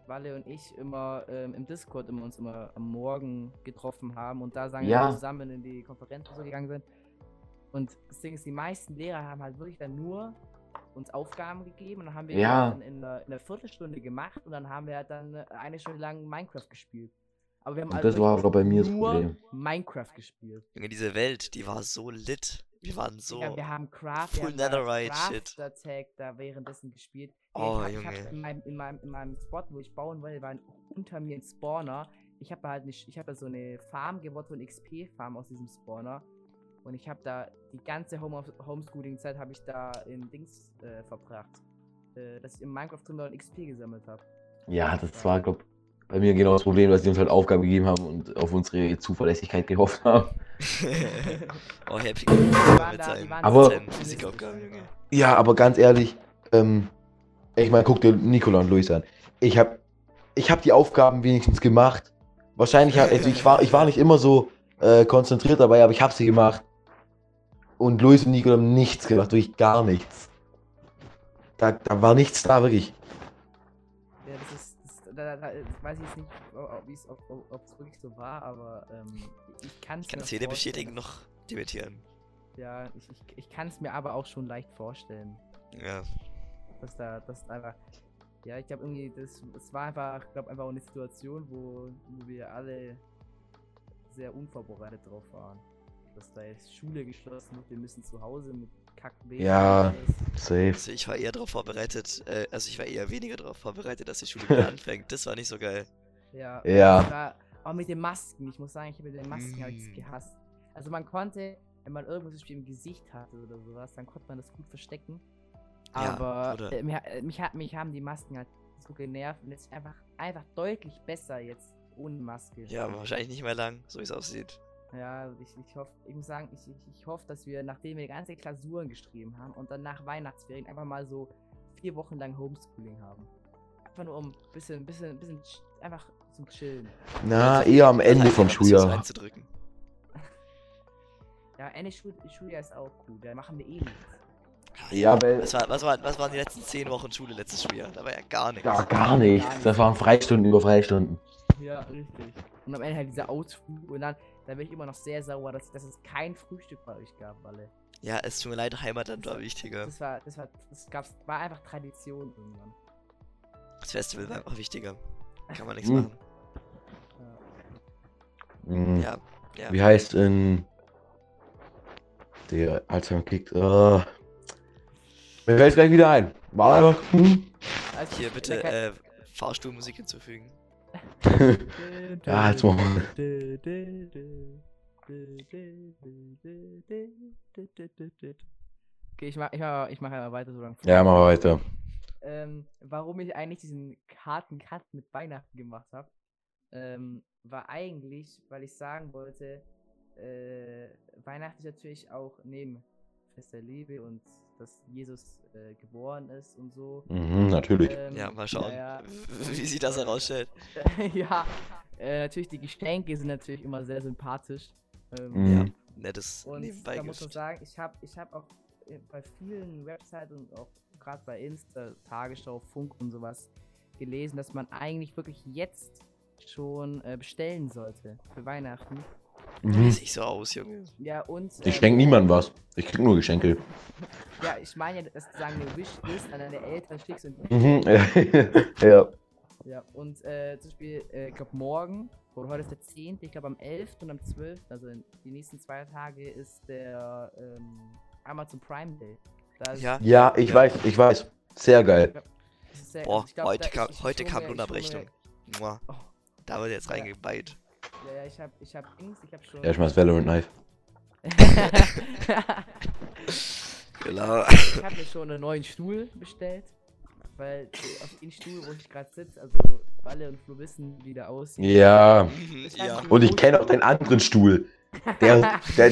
Walle und ich immer ähm, im Discord immer uns immer am Morgen getroffen haben und da sagen Ja. wir zusammen in die Konferenz und so gegangen sind. Und das Ding ist, die meisten Lehrer haben halt wirklich dann nur uns Aufgaben gegeben und dann haben wir Ja. dann in einer, in einer Viertelstunde gemacht und dann haben wir halt dann eine Stunde lang Minecraft gespielt. Aber wir haben Und halt das war bei mir das nur Problem. Minecraft gespielt. Junge, diese Welt, die war so lit. Wir waren so. Ja, wir haben Craft, full wir haben. Crafter Tag da währenddessen gespielt. Oh, ich hab, ich hab Junge. in, meinem, in, meinem, in meinem Spot, wo ich bauen wollte, war unter mir ein Spawner. Ich habe halt nicht, ich habe da so eine Farm gewonnen, so eine XP-Farm aus diesem Spawner. Und ich habe da die ganze Home Homeschooling-Zeit habe ich da in Dings äh, verbracht. Äh, dass ich in Minecraft drin war und XP gesammelt habe. Ja, das war, glaub bei mir genau das Problem, dass die uns halt Aufgaben gegeben haben und auf unsere Zuverlässigkeit gehofft haben. oh, Happy Die waren mit da, die seinen waren Aber-. Ja, aber ganz ehrlich, ähm, ich meine, guck dir Nicola und Luis an. Ich habe ich hab die Aufgaben wenigstens gemacht. Wahrscheinlich, also ich, war, ich war nicht immer so äh, konzentriert dabei, aber ich habe sie gemacht. Und Luis und Nicola haben nichts gemacht, wirklich gar nichts. da, da war nichts da, wirklich. Ja, das ist. Das, da, da, da weiß ich jetzt nicht, ob es ob, ob, ob's wirklich so war, aber ähm, ich kann es Ich kann es weder bestätigen noch dementieren. Ja, ich, ich, ich kann es mir aber auch schon leicht vorstellen, Ja. dass da, dass einfach. Ja, ich glaube irgendwie, das, es war einfach, ich glaube einfach auch eine Situation, wo, wo wir alle sehr unvorbereitet drauf waren. Dass da jetzt Schule geschlossen wird, wir müssen zu Hause mit Kacken Ja. Safe. Also ich war eher darauf vorbereitet, äh, also ich war eher weniger darauf vorbereitet, dass die Schule wieder anfängt. Das war nicht so geil. Ja. Ja. War, auch mit den Masken. Ich muss sagen, ich habe mit den Masken hab ich's Mm. gehasst. Also man konnte, wenn man irgendwas zum Beispiel im Gesicht hatte oder sowas, dann konnte man das gut verstecken. Ja, Aber oder- äh, mich, äh, mich, hat- mich haben die Masken halt so genervt und es ist einfach, einfach deutlich besser jetzt ohne Maske. Ja, wahrscheinlich nicht mehr lang, so wie es aussieht. Ja, ich, ich hoffe, ich muss sagen, ich, ich, ich hoffe, dass wir, nachdem wir ganze Klausuren geschrieben haben und dann nach Weihnachtsferien einfach mal so vier Wochen lang Homeschooling haben. Einfach nur um ein bisschen, bisschen, bisschen, ch- einfach zum Chillen. Na, eher am Ende vom Schuljahr. Ja, Ende Schul Schuljahr ist auch cool, da machen wir eh nichts. Ja, weil. Was, war, was, war, was waren die letzten zehn Wochen Schule letztes Schuljahr? Da war ja gar nichts. Ja, gar nichts. Das waren Freistunden über Freistunden. Ja, richtig. Und am Ende halt dieser Ausflug und dann, da bin ich immer noch sehr sauer, dass, dass es kein Frühstück bei euch gab, alle. Ja, es tut mir leid, Heimatland war wichtiger. Das war, das war, das gab's, war einfach Tradition irgendwann. Das Festival war einfach wichtiger. Kann man nichts Hm. machen. Ja. Mhm. Ja, ja. Wie heißt in der Alzheimer kickt? Uh, mir fällt gleich wieder ein. War einfach. Hm. Also, Hier bitte äh, Fahrstuhlmusik hinzufügen. Ja, jetzt mal. Okay, ich mach, ich mach, ich mach einmal weiter so lange. Ja, machen wir weiter. Ähm, warum ich eigentlich diesen harten Cut mit Weihnachten gemacht habe, ähm, war eigentlich, weil ich sagen wollte, äh, Weihnachten ist natürlich auch neben Fest der Liebe und dass Jesus äh, geboren ist und so. Mhm, natürlich. Ähm, Ja, mal schauen, naja, wie sich das herausstellt. ja, äh, natürlich die Geschenke sind natürlich immer sehr sympathisch. Ähm, Mhm. Nettes Und da muss man sagen, ich habe ich hab auch äh, bei vielen Webseiten und auch gerade bei Insta, Tagesschau, Funk und sowas gelesen, dass man eigentlich wirklich jetzt schon äh, bestellen sollte für Weihnachten. Mhm. Sieht so aus, Junge. Ja, und. Ich ähm, schenke niemandem was. Ich krieg nur Geschenke. Ja, ich meine ja, dass du sagen, eine Wishlist an deine Eltern schickst und. Mhm. ja. Ja, und äh, zum Beispiel, äh, ich glaube morgen, oder heute ist der 10., ich glaube am 11. und am 12., also in die nächsten zwei Tage ist der ähm, Amazon Prime Day. Da ist- Ja, Ja, ich Ja. weiß, ich weiß. Sehr geil. das ist sehr- boah, glaub, heute, kam, heute kam Lohnabrechnung. Mua. Oh. Da wird jetzt Ja. reingebeit. Ja, ja, ich hab, ich hab Dings, ich hab schon. Ja, ich mach das Valorant Knife. Genau. ich habe mir schon einen neuen Stuhl bestellt. Weil auf den Stuhl, wo ich gerade sitze, also Walle und Flo wissen, wie der aussieht. Ja. ja. Und ich kenne auch den anderen Stuhl. Der, der,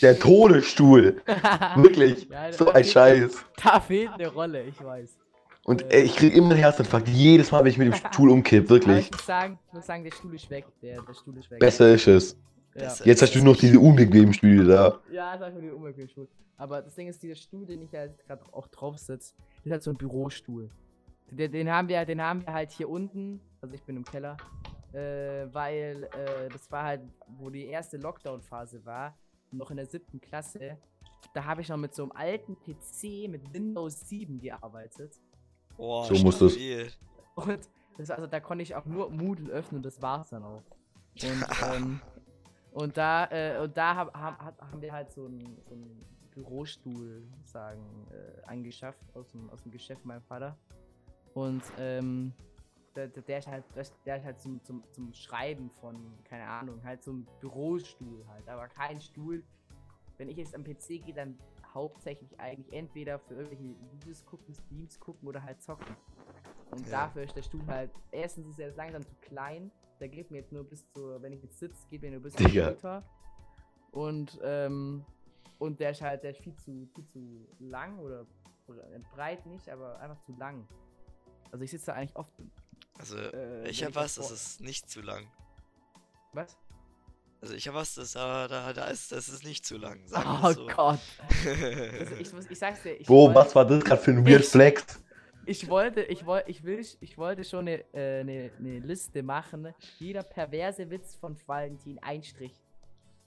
der Todesstuhl. Wirklich. Ja, So ein Scheiß. Da fehlt eine Rolle, ich weiß. Und ey, ich krieg immer einen Herzinfarkt. Jedes Mal, wenn ich mit dem Stuhl umkipp. Wirklich. ich muss sagen, ich muss sagen, der Stuhl ist weg. Der, der Stuhl ist weg. Besser ist es. Ja. Jetzt hast du noch diese unbequemen Stühle da. ja sag mir den unbequemen Stuhl. Aber das Ding ist, dieser Stuhl, den ich jetzt gerade auch drauf sitze, ist halt so ein Bürostuhl. Den, den, haben wir, den haben wir halt hier unten, also ich bin im Keller, äh, weil äh, das war halt, wo die erste Lockdown-Phase war, noch in der siebten Klasse. Da habe ich noch mit so einem alten PC mit Windows 7 gearbeitet. Boah, So muss das. Und das, also da konnte ich auch nur Moodle öffnen und das war's dann auch. Und, ähm, und da, äh, und da hab, hab, hab- haben wir halt so einen, so einen Bürostuhl, sagen, äh, angeschafft aus dem, aus dem Geschäft meinem Vater. Und ähm, der, der, der ist halt, der ist halt zum, zum, zum Schreiben von, keine Ahnung, halt so ein Bürostuhl halt, aber kein Stuhl. Wenn ich jetzt am PC gehe, dann hauptsächlich eigentlich entweder für irgendwelche Videos gucken, Streams gucken oder halt zocken. Und Ja. dafür ist der Stuhl halt, erstens ist er langsam zu klein, der geht mir jetzt nur bis zur, wenn ich jetzt sitze, geht mir nur bis Digga. Schulter. Und, ähm, und der ist halt, der ist viel zu, viel zu lang oder bre- breit nicht, aber einfach zu lang. Also ich sitze da eigentlich oft. Also, Äh, ich wenn hab das was, das ist nicht zu lang. Was? Also ich habe was, das, da, da, da ist, das ist nicht zu lang. Oh so. Gott. Also ich, muss, ich sag's dir, ich, Bro, wollte, was war das gerade für ein Weird Ich- Flex? ich wollte, ich wollte, ich will, ich wollte schon eine, äh, eine, eine Liste machen. Jeder perverse Witz von Valentin, ein Strich.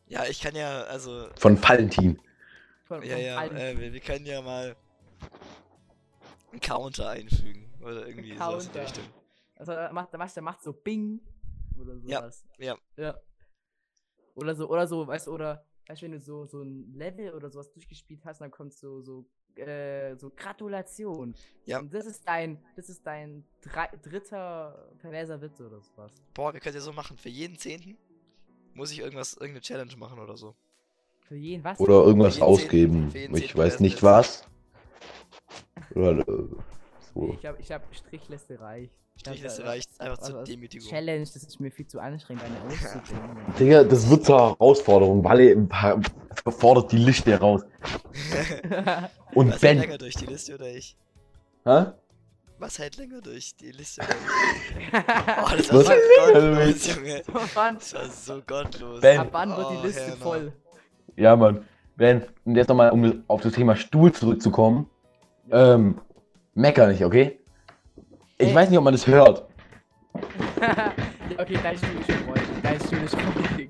Ja, ich kann ja, also, Von Valentin. Von, ja, von ja, Valentin. äh, wir, wir können ja mal einen Counter einfügen. Oder irgendwie sowas in. Richtung. Also der macht, der macht so Bing oder Ja, sowas. ja. Ja. Oder so, oder so, weißt du, oder weißt du, wenn du so, so ein Level oder sowas durchgespielt hast, dann kommt so, so, äh, so Gratulation. Ja. Und das ist dein, das ist dein drei, dritter perverser Witz oder sowas. Boah, wir können ja so machen. Für jeden Zehnten muss ich irgendwas, irgendeine Challenge machen oder so. Für jeden was? Oder irgendwas ausgeben. Zehnten- Ich weiß nicht was. Oder äh, Nee, so. ich hab, ich hab Strichliste reicht. Ich hab, Strichliste äh, reicht einfach also zur als Demütigung. Challenge, das ist mir viel zu anstrengend, eine auszudenken. Digga, das wird zur Herausforderung. Walle fordert die Liste heraus. Und Was hält Ben. länger durch die Liste oder ich? Hä? Was hält länger durch die Liste oder ich? Oh, das war Was? so gottlos, Junge. Oh Das war so gottlos. Ben. ab wann wird die Oh, Liste Herr voll? Ja, Mann. Ben, und jetzt nochmal, um auf das Thema Stuhl zurückzukommen. Ähm, mecker nicht, okay? Ich Ey. weiß nicht, ob man das hört. ja, okay, dein Stuhl ist schon voll. Dein Stuhl ist voll.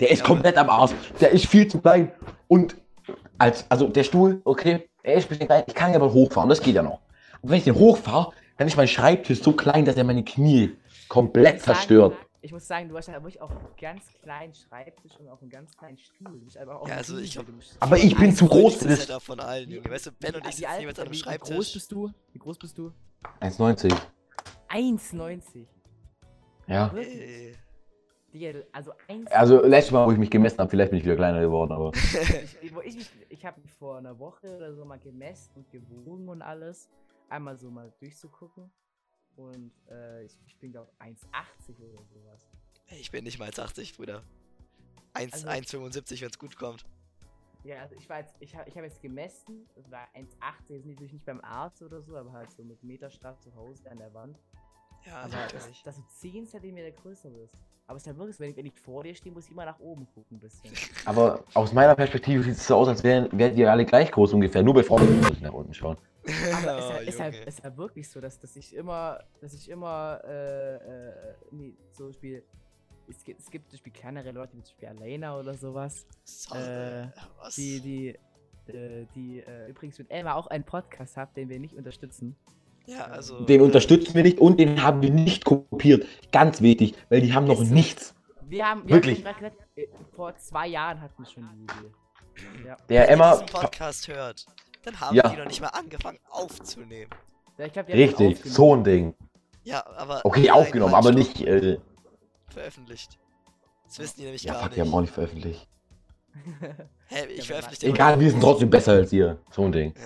Der ist Ja, komplett am Arsch. Der ist viel zu klein. Und als, also der Stuhl, okay, er ist ein bisschen klein. Ich kann ihn aber hochfahren, das geht ja noch. Und wenn ich den hochfahre, dann ist mein Schreibtisch so klein, dass er meine Knie komplett muss sagen- zerstört. Ich muss sagen, du hast ja wirklich auch einen ganz kleinen Schreibtisch und auch einen ganz kleinen Stuhl. Du bist einfach auch Ja, also ich hab- du Aber ich bin zu groß Freundlichste für das. Setup von allen, Junge. Weißt du, Ben und ich Wie sitzen jeweils an einem wie- Wie groß Schreibtisch. bist du? Wie groß bist du? 1,90. 1,90. Ja. Wirklich? Digga, also 1,90. Also letztes Mal, wo ich mich gemessen habe, vielleicht bin ich wieder kleiner geworden, aber. ich, ich, mich, ich habe mich vor einer Woche oder so mal gemessen und gewogen und alles. Einmal so mal durchzugucken. Und äh, ich, ich bin glaube 1,80 oder sowas. Ich bin nicht mal 1,80, Bruder. 1 Also- 1,75, wenn es gut kommt. Ja, also ich war jetzt, ich habe ich hab jetzt gemessen, das war 1,80, jetzt natürlich nicht beim Arzt oder so, aber halt so mit Meterstab zu Hause an der Wand. Ja, aber dass, natürlich. dass du 10 cm größer wirst. Aber es ist halt wirklich, so, wenn ich, wenn ich vor dir stehe, muss ich immer nach oben gucken ein bisschen. Aber aus meiner Perspektive sieht es so aus, als wären, wären die alle gleich groß ungefähr. Nur bevor wir nach unten schauen. Aber es ist Oh, halt, ist, halt, ist halt wirklich so, dass, dass ich immer, dass ich immer, äh, äh, nee, zum Beispiel, es gibt, es gibt zum Beispiel kleinere Leute, wie zum Beispiel Alena oder sowas, So, äh, was? die, die, äh, die äh, übrigens mit Elma auch einen Podcast hat, den wir nicht unterstützen. ja, also. Den äh, unterstützen wir nicht und den haben wir nicht kopiert. Ganz wichtig, weil die haben noch nichts. Wir haben, wir Wirklich? haben gesagt, äh, vor zwei Jahren hatten wir schon die Idee. Ja. Der Wenn ihr Emma. diesen Podcast hört, dann haben Ja. die noch nicht mal angefangen aufzunehmen. ja ich glaub, Richtig, so ein Ding. Ja, aber. Okay, aufgenommen, aber nicht. Äh, Veröffentlicht. Das wissen die nämlich ja, gar fuck, nicht. die haben auch nicht veröffentlicht. Hä, ich Ja, veröffentliche Egal, wir sind trotzdem besser als ihr. So ein Ding.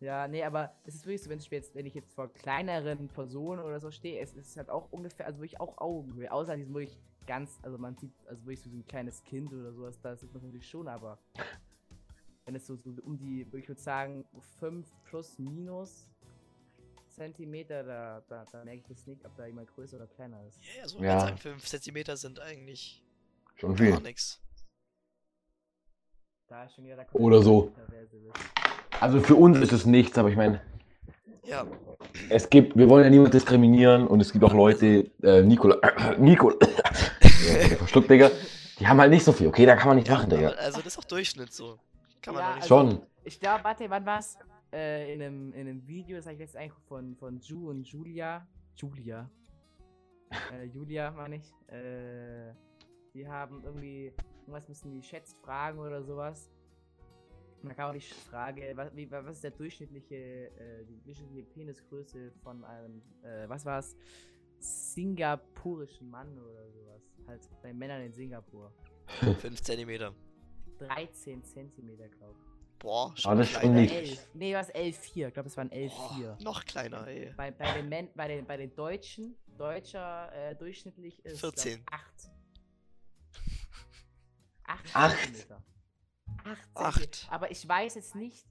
Ja, nee, aber es ist wirklich so, wenn ich jetzt, wenn ich jetzt vor kleineren Personen oder so stehe, es ist halt auch ungefähr, also wirklich auch Augenhöhe. Außer die sind wirklich ganz, also man sieht, also wirklich so ein kleines Kind oder sowas, da sieht man natürlich schon, aber wenn es so, so um die, ich würde sagen, 5 plus minus Zentimeter, da, da, da merke ich das nicht, ob da jemand größer oder kleiner ist. Ja, ja, so Ja. 5 cm sind eigentlich Schon gar viel. nix. Da ist schon wieder der Oder so. Also für uns ist es nichts, aber ich meine, Ja, es gibt, wir wollen ja niemand diskriminieren und es gibt auch Leute, äh, Nikola, Nikola, ja, verschluckt, Digga, die haben halt nicht so viel, okay, da kann man nicht ja machen, Digga. also das ist auch Durchschnitt so. Kann man Ja, nicht also- Schon. Ich glaube, warte, wann war's? Äh, in einem, in einem Video, das habe ich jetzt eigentlich von, von Ju und Julia. Julia. äh, Julia, meine ich. Äh, die haben irgendwie, irgendwas müssen die schätzt fragen oder sowas. Und da kam auch die Frage, was, wie, was ist der durchschnittliche, äh, die durchschnittliche Penisgröße von einem, äh, was war's? Singapurischen Mann oder sowas. Halt bei Männern in Singapur. 5 cm. 13 Zentimeter, glaube ich. Boah, schon Aber das ist nicht- 11. Nee, was 11,4. Ich glaube, es waren 11,4. Boah, noch kleiner, ey. Bei, bei, den Men bei, den, bei den Deutschen, deutscher äh, durchschnittlich ist 14. 8. 8 Acht? Zentimeter. 8 Acht. Aber ich weiß jetzt nicht,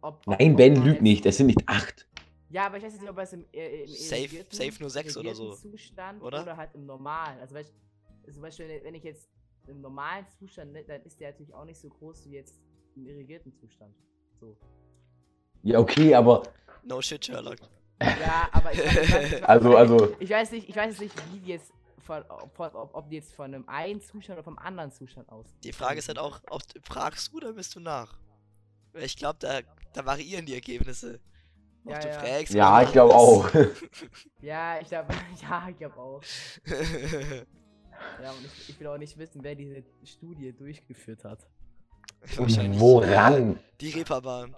ob. ob Nein, ob Ben lügt nicht, es sind nicht acht. Ja, aber ich weiß jetzt nicht, ob es im, äh, im Safe- safe nur sechs oder so, Zustand oder? oder halt im normalen. Also, ich, zum Beispiel, wenn- ich jetzt im normalen Zustand, dann ist der natürlich auch nicht so groß wie jetzt im irrigierten Zustand. So. Ja, okay, aber No shit, Sherlock. Ja, aber ich, weiß- also, also, ich weiß nicht, ich weiß jetzt nicht, wie die jetzt von, von ob, ob die jetzt von einem einen Zustand oder vom anderen Zustand aus. Die Frage ist halt auch, ob fragst du oder bist du nach? Weil ich glaube, da, da variieren die Ergebnisse. Ob Ja, du ja. fragst ja, ich glaube auch. Ja, ich glaube, ja, ich glaube auch. Ja, und ich, ich will auch nicht wissen, wer diese Studie durchgeführt hat. Woran? Die Reeperbahn.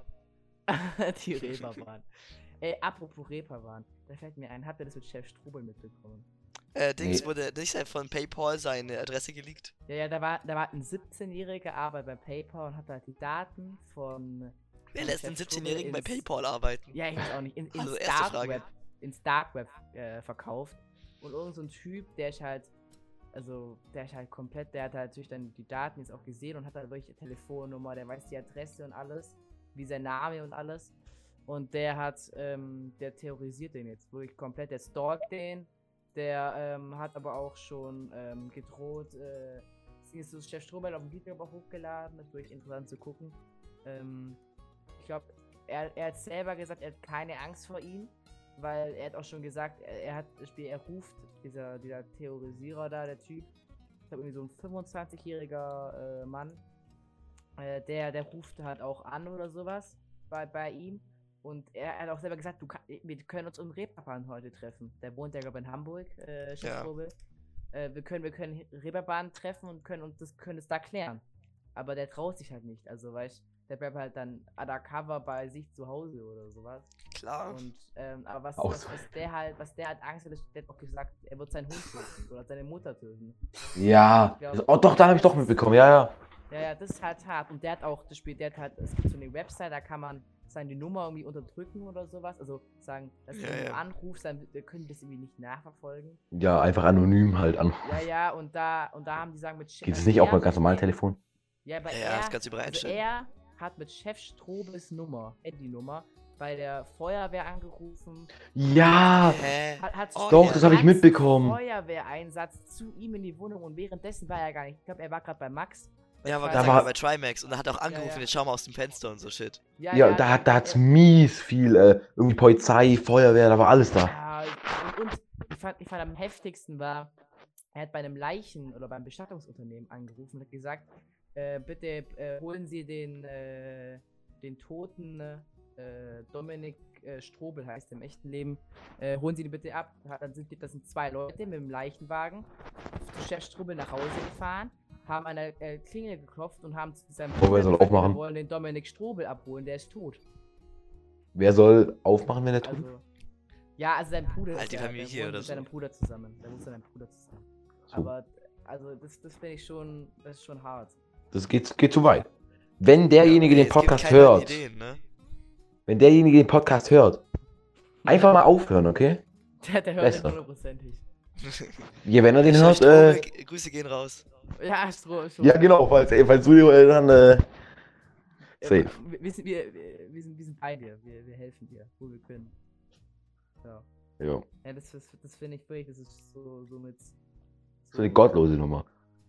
die Reeperbahn. Ey, apropos Reeperbahn, da fällt mir ein, habt ihr das mit Chef Strubel mitbekommen? Äh, Dings Nee. wurde nicht von PayPal seine Adresse geleakt. Ja, ja, da war, da war ein 17-Jähriger, arbeitet bei PayPal und hat halt die Daten von. Wer lässt einen Chef Strubel 17-Jährigen bei PayPal arbeiten? Ja, ich weiß auch nicht. In, ins, Also, erste Dark Frage. Web, ins Dark Web äh, verkauft. Und irgend so ein Typ, der ist halt. Also, der ist halt komplett, der hat halt natürlich dann die Daten jetzt auch gesehen und hat halt wirklich Telefonnummer, der weiß die Adresse und alles, wie sein Name und alles. Und der hat, ähm, der terrorisiert den jetzt wirklich komplett, der stalkt den. Der ähm, hat aber auch schon ähm, gedroht, äh, ist so Chef Strobel auf dem Video aber hochgeladen, das ist wirklich interessant zu gucken. Ähm, ich glaube, er, er hat selber gesagt, er hat keine Angst vor ihm, weil er hat auch schon gesagt, er, er hat, das Spiel, er ruft, dieser, dieser Terrorisierer da, der Typ, ich glaube irgendwie so ein 25-jähriger äh, Mann, äh, der, der ruft halt auch an oder sowas bei, bei ihm. Und er hat auch selber gesagt, du wir können uns um Reeperbahn heute treffen. Der wohnt ja, glaube ich, in Hamburg, äh, Ja. Äh, wir können, wir können Reeperbahn treffen und können uns das, können es da klären. Aber der traut sich halt nicht. Also, weißt der bleibt halt dann undercover bei sich zu Hause oder sowas. Klar. Und, ähm, aber was, was, was der halt, was der halt Angst hat, ist, der hat auch gesagt, er wird seinen Hund töten oder seine Mutter töten. Ja. Oh, doch, da habe ich doch mitbekommen, ja, ja. Ja, ja, das ist halt hart. Und der hat auch, das Spiel, der hat halt, es gibt so eine Website, da kann man seine Nummer irgendwie unterdrücken oder sowas. Also sagen, dass Ja, wenn du ja. anrufst, dann wir können das irgendwie nicht nachverfolgen. Ja, einfach anonym halt an. Ja, ja, und da, und da haben die sagen mit Chef. Geht es nicht auch bei ganz normalen Telefon? Ja, aber Ja, er, das kannst du überall also er hat mit Chef Strobes Nummer, Handynummer, bei der Feuerwehr angerufen. Ja. Hat, hat Oh, Doch, ja. das habe ich mitbekommen. Feuerwehreinsatz zu ihm in die Wohnung und währenddessen war er gar nicht. Ich glaube, er war gerade bei Max. Ja, aber Da war- war bei Trimax und er hat auch angerufen, ja. jetzt schau mal aus dem Fenster und so shit. Ja, da, hat, da hat's ja, mies viel, äh, irgendwie Polizei, Feuerwehr, da war alles da. Ja, und, und ich, fand, ich fand am heftigsten war, er hat bei einem Leichen- oder beim Bestattungsunternehmen angerufen und hat gesagt, äh, bitte äh, holen Sie den, äh, den toten äh, Dominik äh, Strobel, heißt er im echten Leben, äh, holen Sie den bitte ab. Dann sind, das sind zwei Leute mit dem Leichenwagen zu Chef Strobel nach Hause gefahren, haben an der äh, Klingel geklopft und haben zu seinem Oh, wer soll aufmachen? Wir wollen den Dominik Strobel abholen, der ist tot. Wer soll aufmachen, wenn er tut? Also, ja, also sein Bruder Halt ist die ja, Familie oder mit seinem so. Bruder zusammen. Der wohnt mit seinem Bruder zusammen. So. Aber, also, das, das finde ich schon, das ist schon hart. Das geht, geht zu weit. Wenn derjenige Ey, den es gibt Podcast hört, Ideen, ne? wenn derjenige den Podcast hört, einfach mal aufhören, okay? Der, der hört den Besser. hundertprozentig. Ja, wenn er den hört, äh, Grüße gehen raus. Ja, Stroh, Stroh. ja genau, falls, ey, falls du äh, dann, äh, safe. Wir, wir, sind, wir, wir, sind, wir sind bei dir. Wir, wir helfen dir, wo wir können. Ja. Ja, Ja, das, das, das finde ich wirklich, das ist so, so mit. so eine gottlose Nummer.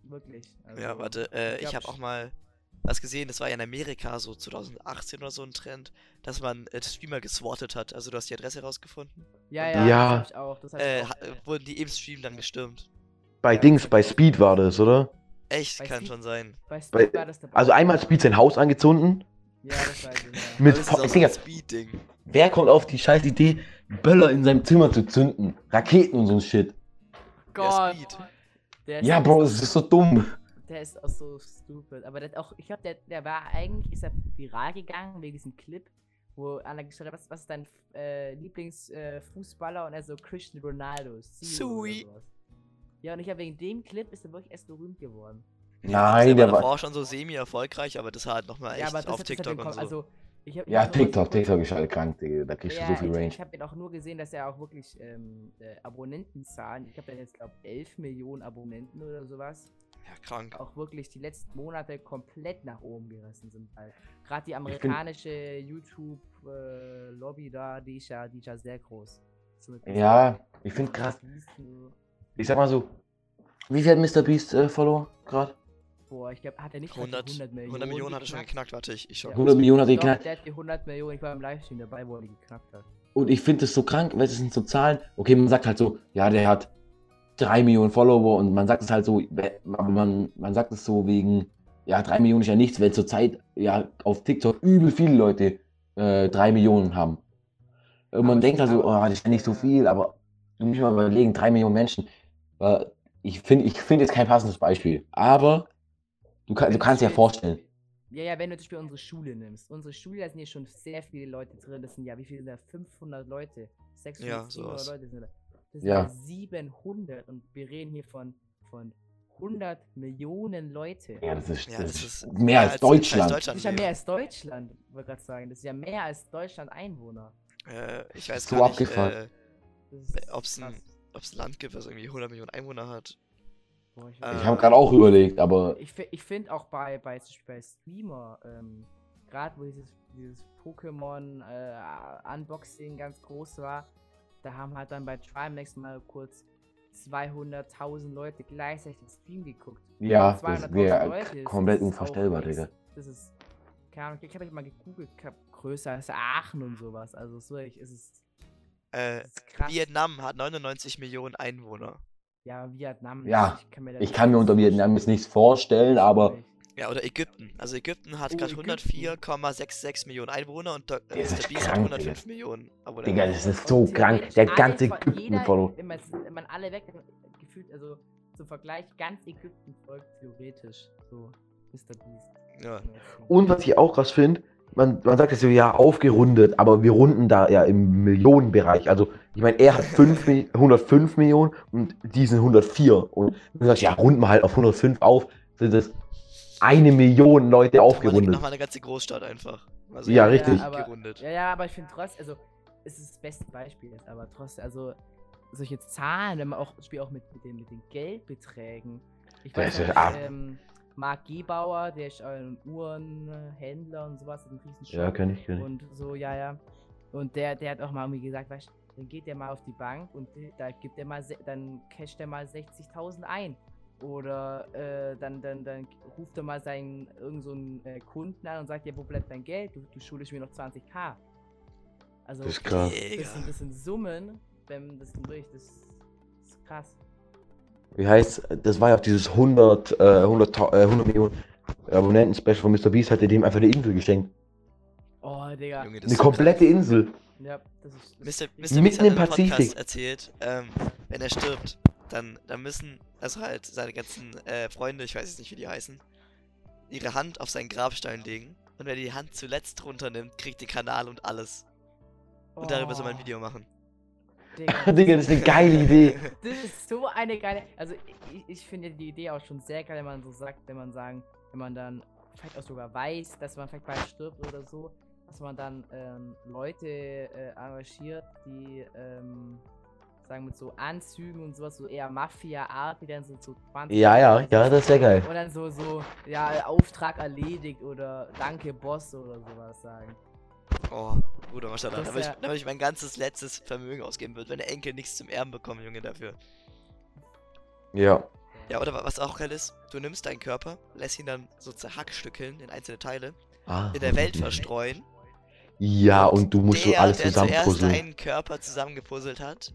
Wirklich. Also, Ja, warte, äh, ich habe auch mal was gesehen, das war ja in Amerika so 2018 oder so ein Trend, dass man äh, Streamer geswattet hat. Also du hast die Adresse rausgefunden. Ja, ja, Ja. das hab ich auch. Das hab ich Äh, auch. wurden die im Stream dann gestürmt. Bei Ja, Dings, bei Speed war das, oder? Echt, Bei kann Speed- schon sein. Bei bei- Speed war das dabei. Also einmal Speed sein Haus angezündet. Ja, das weiß ich. Ja. Mit das ist so Speed-Ding. wer kommt auf die scheiß Idee, Böller in seinem Zimmer zu zünden? Raketen und so ein Shit. Gott. Speed. Der ist Ja, Bro, so- das ist so dumm. Der ist auch so stupid. Aber der hat auch, ich glaube, der, der war eigentlich, ist er viral gegangen wegen diesem Clip, wo einer gestellt hat, was, was ist dein äh, Lieblingsfußballer äh, und er so Christian Ronaldo. Oder Sui. Ja, und ich habe wegen dem Clip ist er wirklich erst berühmt geworden. Nein, der der war war. davor schon so semi-erfolgreich, aber das war halt nochmal ja, echt aber das auf hat, hat TikTok und so. Also, Ja, TikTok, TikTok ist halt krank, Digga. Da kriegst du Ja, so viel ich, Range. ich habe auch nur gesehen, dass er auch wirklich ähm, äh, Abonnentenzahlen, ich habe ja jetzt, glaube 11 Millionen Abonnenten oder sowas, ja, krank. auch wirklich die letzten Monate komplett nach oben gerissen sind. Halt. Gerade die amerikanische YouTube-Lobby da, die ist, ja, die ist ja sehr groß. So Ja, ich find krass. Ich sag mal so, Wie viel hat Mr. Beast äh, Follower gerade? Boah, ich glaube, hat er nicht gerade 100, 100 Millionen, Millionen hat er schon geknackt, warte ich, ich schau. Ja. 100 Millionen hat er geknackt. der hat die 100 Millionen, ich war im Livestream dabei, wo er die geknackt hat. Und ich finde das so krank, weil das sind so Zahlen. Okay, man sagt halt so, ja, der hat 3 Millionen Follower und man sagt es halt so, aber man, man sagt es so wegen, ja, 3 Millionen ist ja nichts, weil zurzeit ja auf TikTok übel viele Leute äh, 3 Millionen haben. Und man Aber denkt ich- halt so, oh, das ist ja nicht so viel, aber du musst mal überlegen, 3 Millionen Menschen. Äh, ich finde ich find jetzt kein passendes Beispiel, aber du, kann, du kannst dir ja vorstellen. Ja, ja, wenn du zum Beispiel unsere Schule nimmst. Unsere Schule, da sind ja schon sehr viele Leute drin. Das sind ja, wie viele sind da? 500 Leute? 600, Ja, 700 sowas. Leute sind da. Das sind Ja. ja 700 und wir reden hier von, von 100 Millionen Leute. Ja, das ist, Ja, das das ist mehr als Deutschland. Das ist ja mehr als Deutschland, wollte ich gerade sagen. Das ist ja mehr als Deutschland Einwohner. Äh, ich weiß So gar nicht, äh, ein- ob es ein Land gibt, was irgendwie 100 Millionen Einwohner hat. Boah, ich Äh, Ich habe gerade auch überlegt, aber Ich, ich finde auch bei, bei, zum Beispiel bei Streamer, ähm, gerade wo dieses, dieses Pokémon äh, Unboxing ganz groß war, da haben halt dann bei Trimax mal kurz 200.000 Leute gleichzeitig den Stream geguckt. ja, das 200.000 wäre komplett das ist unvorstellbar, Digga. Das ist, keine Ahnung, ich habe mal gegoogelt, größer als Aachen und sowas. Also so ich, ist es Äh, ist krass. Vietnam hat 99 Millionen Einwohner. Ja, Vietnam. Ja, ich kann mir, Ich kann mir unter Vietnam jetzt nichts vorstellen, aber Ja, oder Ägypten. Also Ägypten hat Oh, gerade Ägypten. 104,66 Millionen Einwohner und äh, ist Mr. Beast hat krank, 105 Millionen. Aber Digga, das ist so Und krank. Der ganze Ägypten follow. Wenn man, wenn man alle weg, gefühlt, also zum Vergleich, ganz Ägypten folgt theoretisch so Mr. Beast. Ja. Und was ich auch krass finde, man, man sagt jetzt so, ja, aufgerundet, aber wir runden da ja im Millionenbereich. Also, ich meine, er hat 5, Mi- 105 Millionen und die sind 104. Und du sagst, ja, runden wir halt auf 105 auf, sind das eine Million Leute aufgerundet. Nochmal eine ganze Großstadt einfach. Also Ja, richtig. aber, Gerundet. ja, ja, aber ich finde trotzdem, also es ist das beste Beispiel jetzt, aber trotzdem, also solche Zahlen, wenn man auch, Beispiel auch mit, mit, den, mit den Geldbeträgen. Ich Das weiß ist noch, ab. ähm, Marc Gebauer, der ist ein Uhrenhändler und sowas, hat einen riesen Shop. Ja, kenn ich, kenn ich. Und so, ja, ja. Und der, der hat auch mal irgendwie gesagt, weißt dann geht der mal auf die Bank und da gibt er mal, dann casht er mal 60.000 ein. Oder äh, dann, dann, dann ruft er mal seinen irgend so einen, äh, Kunden an und sagt, ja, wo bleibt dein Geld? Du, du schuldest mir noch 20k. Also, Das ist krass. Das sind, das sind Summen, wenn das wirklich, das ist krass. Wie heißt, das war ja auch dieses 100, äh, 100, äh, 100 Millionen Abonnenten-Special von Mr. Beast, hat er dem einfach eine Insel geschenkt. Oh, Digga. Junge, das Eine komplette Insel. Ja, das ist. Das Mr. Mr. Beast Mitten hat im einem Podcast Pazifik. erzählt, ähm, wenn er stirbt, dann, dann müssen, also halt seine ganzen äh, Freunde, ich weiß jetzt nicht, wie die heißen, ihre Hand auf seinen Grabstein legen. Und wer die Hand zuletzt runternimmt, kriegt den Kanal und alles. Und darüber soll man ein Oh, Video machen. Digga, Digga, das ist eine geile Idee. Das ist so eine geile. Also ich, ich finde die Idee auch schon sehr geil, wenn man so sagt, wenn man sagen, wenn man dann vielleicht auch sogar weiß, dass man vielleicht bald stirbt oder so, dass man dann ähm, Leute äh, engagiert, die ähm, sagen mit so Anzügen und sowas, so eher Mafia-Art, die dann so, so 20 Ja, ja, ja, das ist sehr geil. Und dann so, so, ja, Auftrag erledigt oder Danke Boss oder sowas sagen. Oh, Maschallah. Das Da würde ich, ja- da würd ich mein ganzes letztes Vermögen ausgeben, wird, wenn der Enkel nichts zum Erben bekommen, Junge, dafür. Ja. Ja, oder wa- was auch geil ist, du nimmst deinen Körper, lässt ihn dann so zerhackstückeln in einzelne Teile, Ah, in der Welt verstreuen. Ja, und du musst so der, alles der zuerst zusammenpuzzeln. deinen Körper zusammengepuzzelt hat,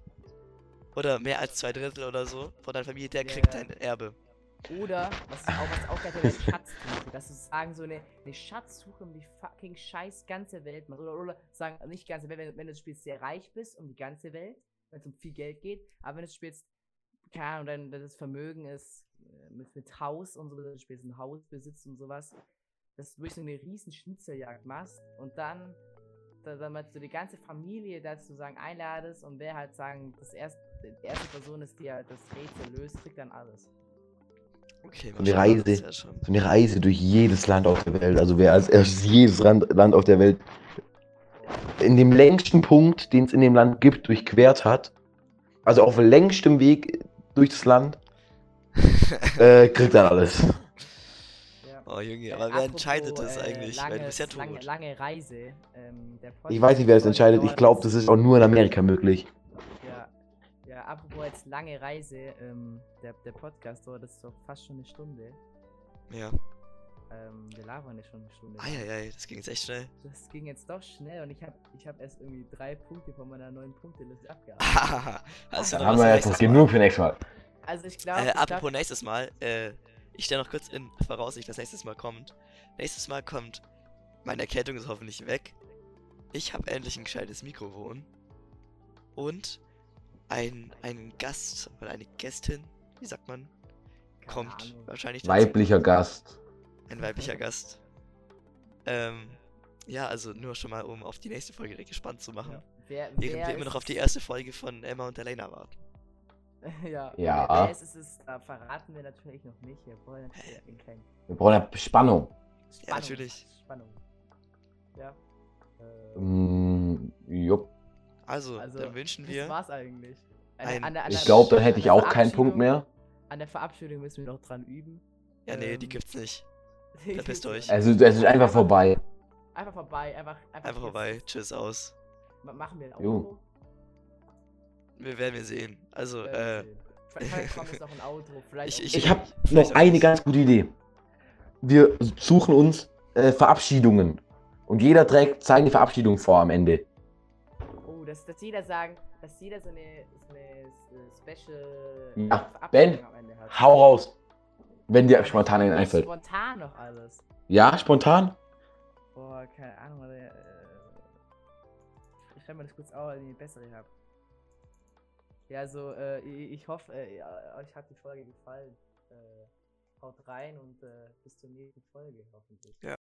oder mehr als zwei Drittel oder so, von deiner Familie, der Ja, kriegt dein Erbe. Oder, was auch, was auch wäre, Schatzsuche. Dass sie sagen, so eine, eine Schatzsuche um die fucking scheiß ganze Welt macht. Oder, oder sagen, nicht ganze Welt, wenn, wenn du spielst, sehr reich bist, um die ganze Welt, wenn es um viel Geld geht. Aber wenn du spielst, keine Ahnung, dein das Vermögen ist äh, mit, mit Haus und so, du spielst ein Haus besitzt und sowas, dass du wirklich so eine riesen Schnitzeljagd machst und dann da- damit du die ganze Familie dazu sagen einladest und wer halt sagen, das erste, die erste Person ist, die halt das Rätsel löst, kriegt dann alles. Okay, Maschallah, das Reise. ja. So eine Reise durch jedes Land auf der Welt. Also wer als erstes jedes Land, auf der Welt in dem längsten Punkt, den es in dem Land gibt, durchquert hat, also auf längstem Weg durch das Land, äh, kriegt dann alles. Ja. Oh Junge, Äh, aber wer entscheidet das äh, eigentlich? Weil du langes- bist ja tot. Lange, lange Reise. Ähm, der Ich weiß nicht, wer es entscheidet. Ich glaube, das ist auch nur in Amerika möglich. Apropos jetzt lange Reise, ähm, der, der Podcast dauert jetzt doch fast schon eine Stunde. Ja. Ähm, wir labern ja schon eine Stunde. Eieiei, das ging jetzt echt schnell. Das ging jetzt doch schnell und ich habe ich hab erst irgendwie drei Punkte von meiner neuen Punkteliste abgearbeitet. also, Dann haben wir jetzt genug für nächstes Mal. Also ich glaube, Äh, apropos glaub, nächstes Mal, äh, ich stelle noch kurz in Voraussicht, dass nächstes Mal kommt. Nächstes Mal kommt, meine Erkältung ist hoffentlich weg. Ich habe endlich ein gescheites Mikrofon. Und ein, ein Gast oder eine Gästin, wie sagt man, kommt wahrscheinlich. Weiblicher Gast. Ein weiblicher Gast. Ähm, ja, also nur schon mal, um auf die nächste Folge direkt gespannt zu machen. Ja. Wer, Während wer wir immer noch ist auf die erste Folge von Emma und Elena warten. ja, Ja. Wer, wer ist es, ist, äh, verraten wir natürlich noch nicht. Wir wollen natürlich einen kleinen Wir brauchen ja Spannung. Ja, natürlich. Spannung. Ja. Ähm, Mm, jupp. Also, Also, dann wünschen das wir. war's eigentlich. Ein- an der- an Ich glaube, dann an hätte ich auch keinen Punkt mehr. An der Verabschiedung müssen wir noch dran üben. Ja, nee, die ähm, gibt's nicht. Verpisst euch. Also, es ist einfach vorbei. Einfach vorbei, einfach. Einfach, Einfach vorbei. Tschüss aus. Ma- Machen wir ein. Outro? Wir werden wir sehen. Also, äh. Vielleicht kommt jetzt noch ein Outro. Vielleicht Ich- ich- Ich habe Vielleicht noch eine nicht. ganz gute Idee. Wir suchen uns äh, Verabschiedungen. Und jeder trägt seine Verabschiedung vor am Ende. Dass, dass jeder sagen, dass jeder so eine, so eine Special Ja, Ben, am Ende hat. Hau raus. Wenn dir spontan einen einfällt. Spontan noch alles. Ja, spontan? Boah, keine Ahnung, oder, äh, ich schreibe mal das kurz auf, wenn ich eine bessere habe. Ja, also, äh, ich, ich hoffe, äh, euch hat die Folge gefallen. Äh, haut rein und äh, bis zur nächsten Folge hoffentlich. ja.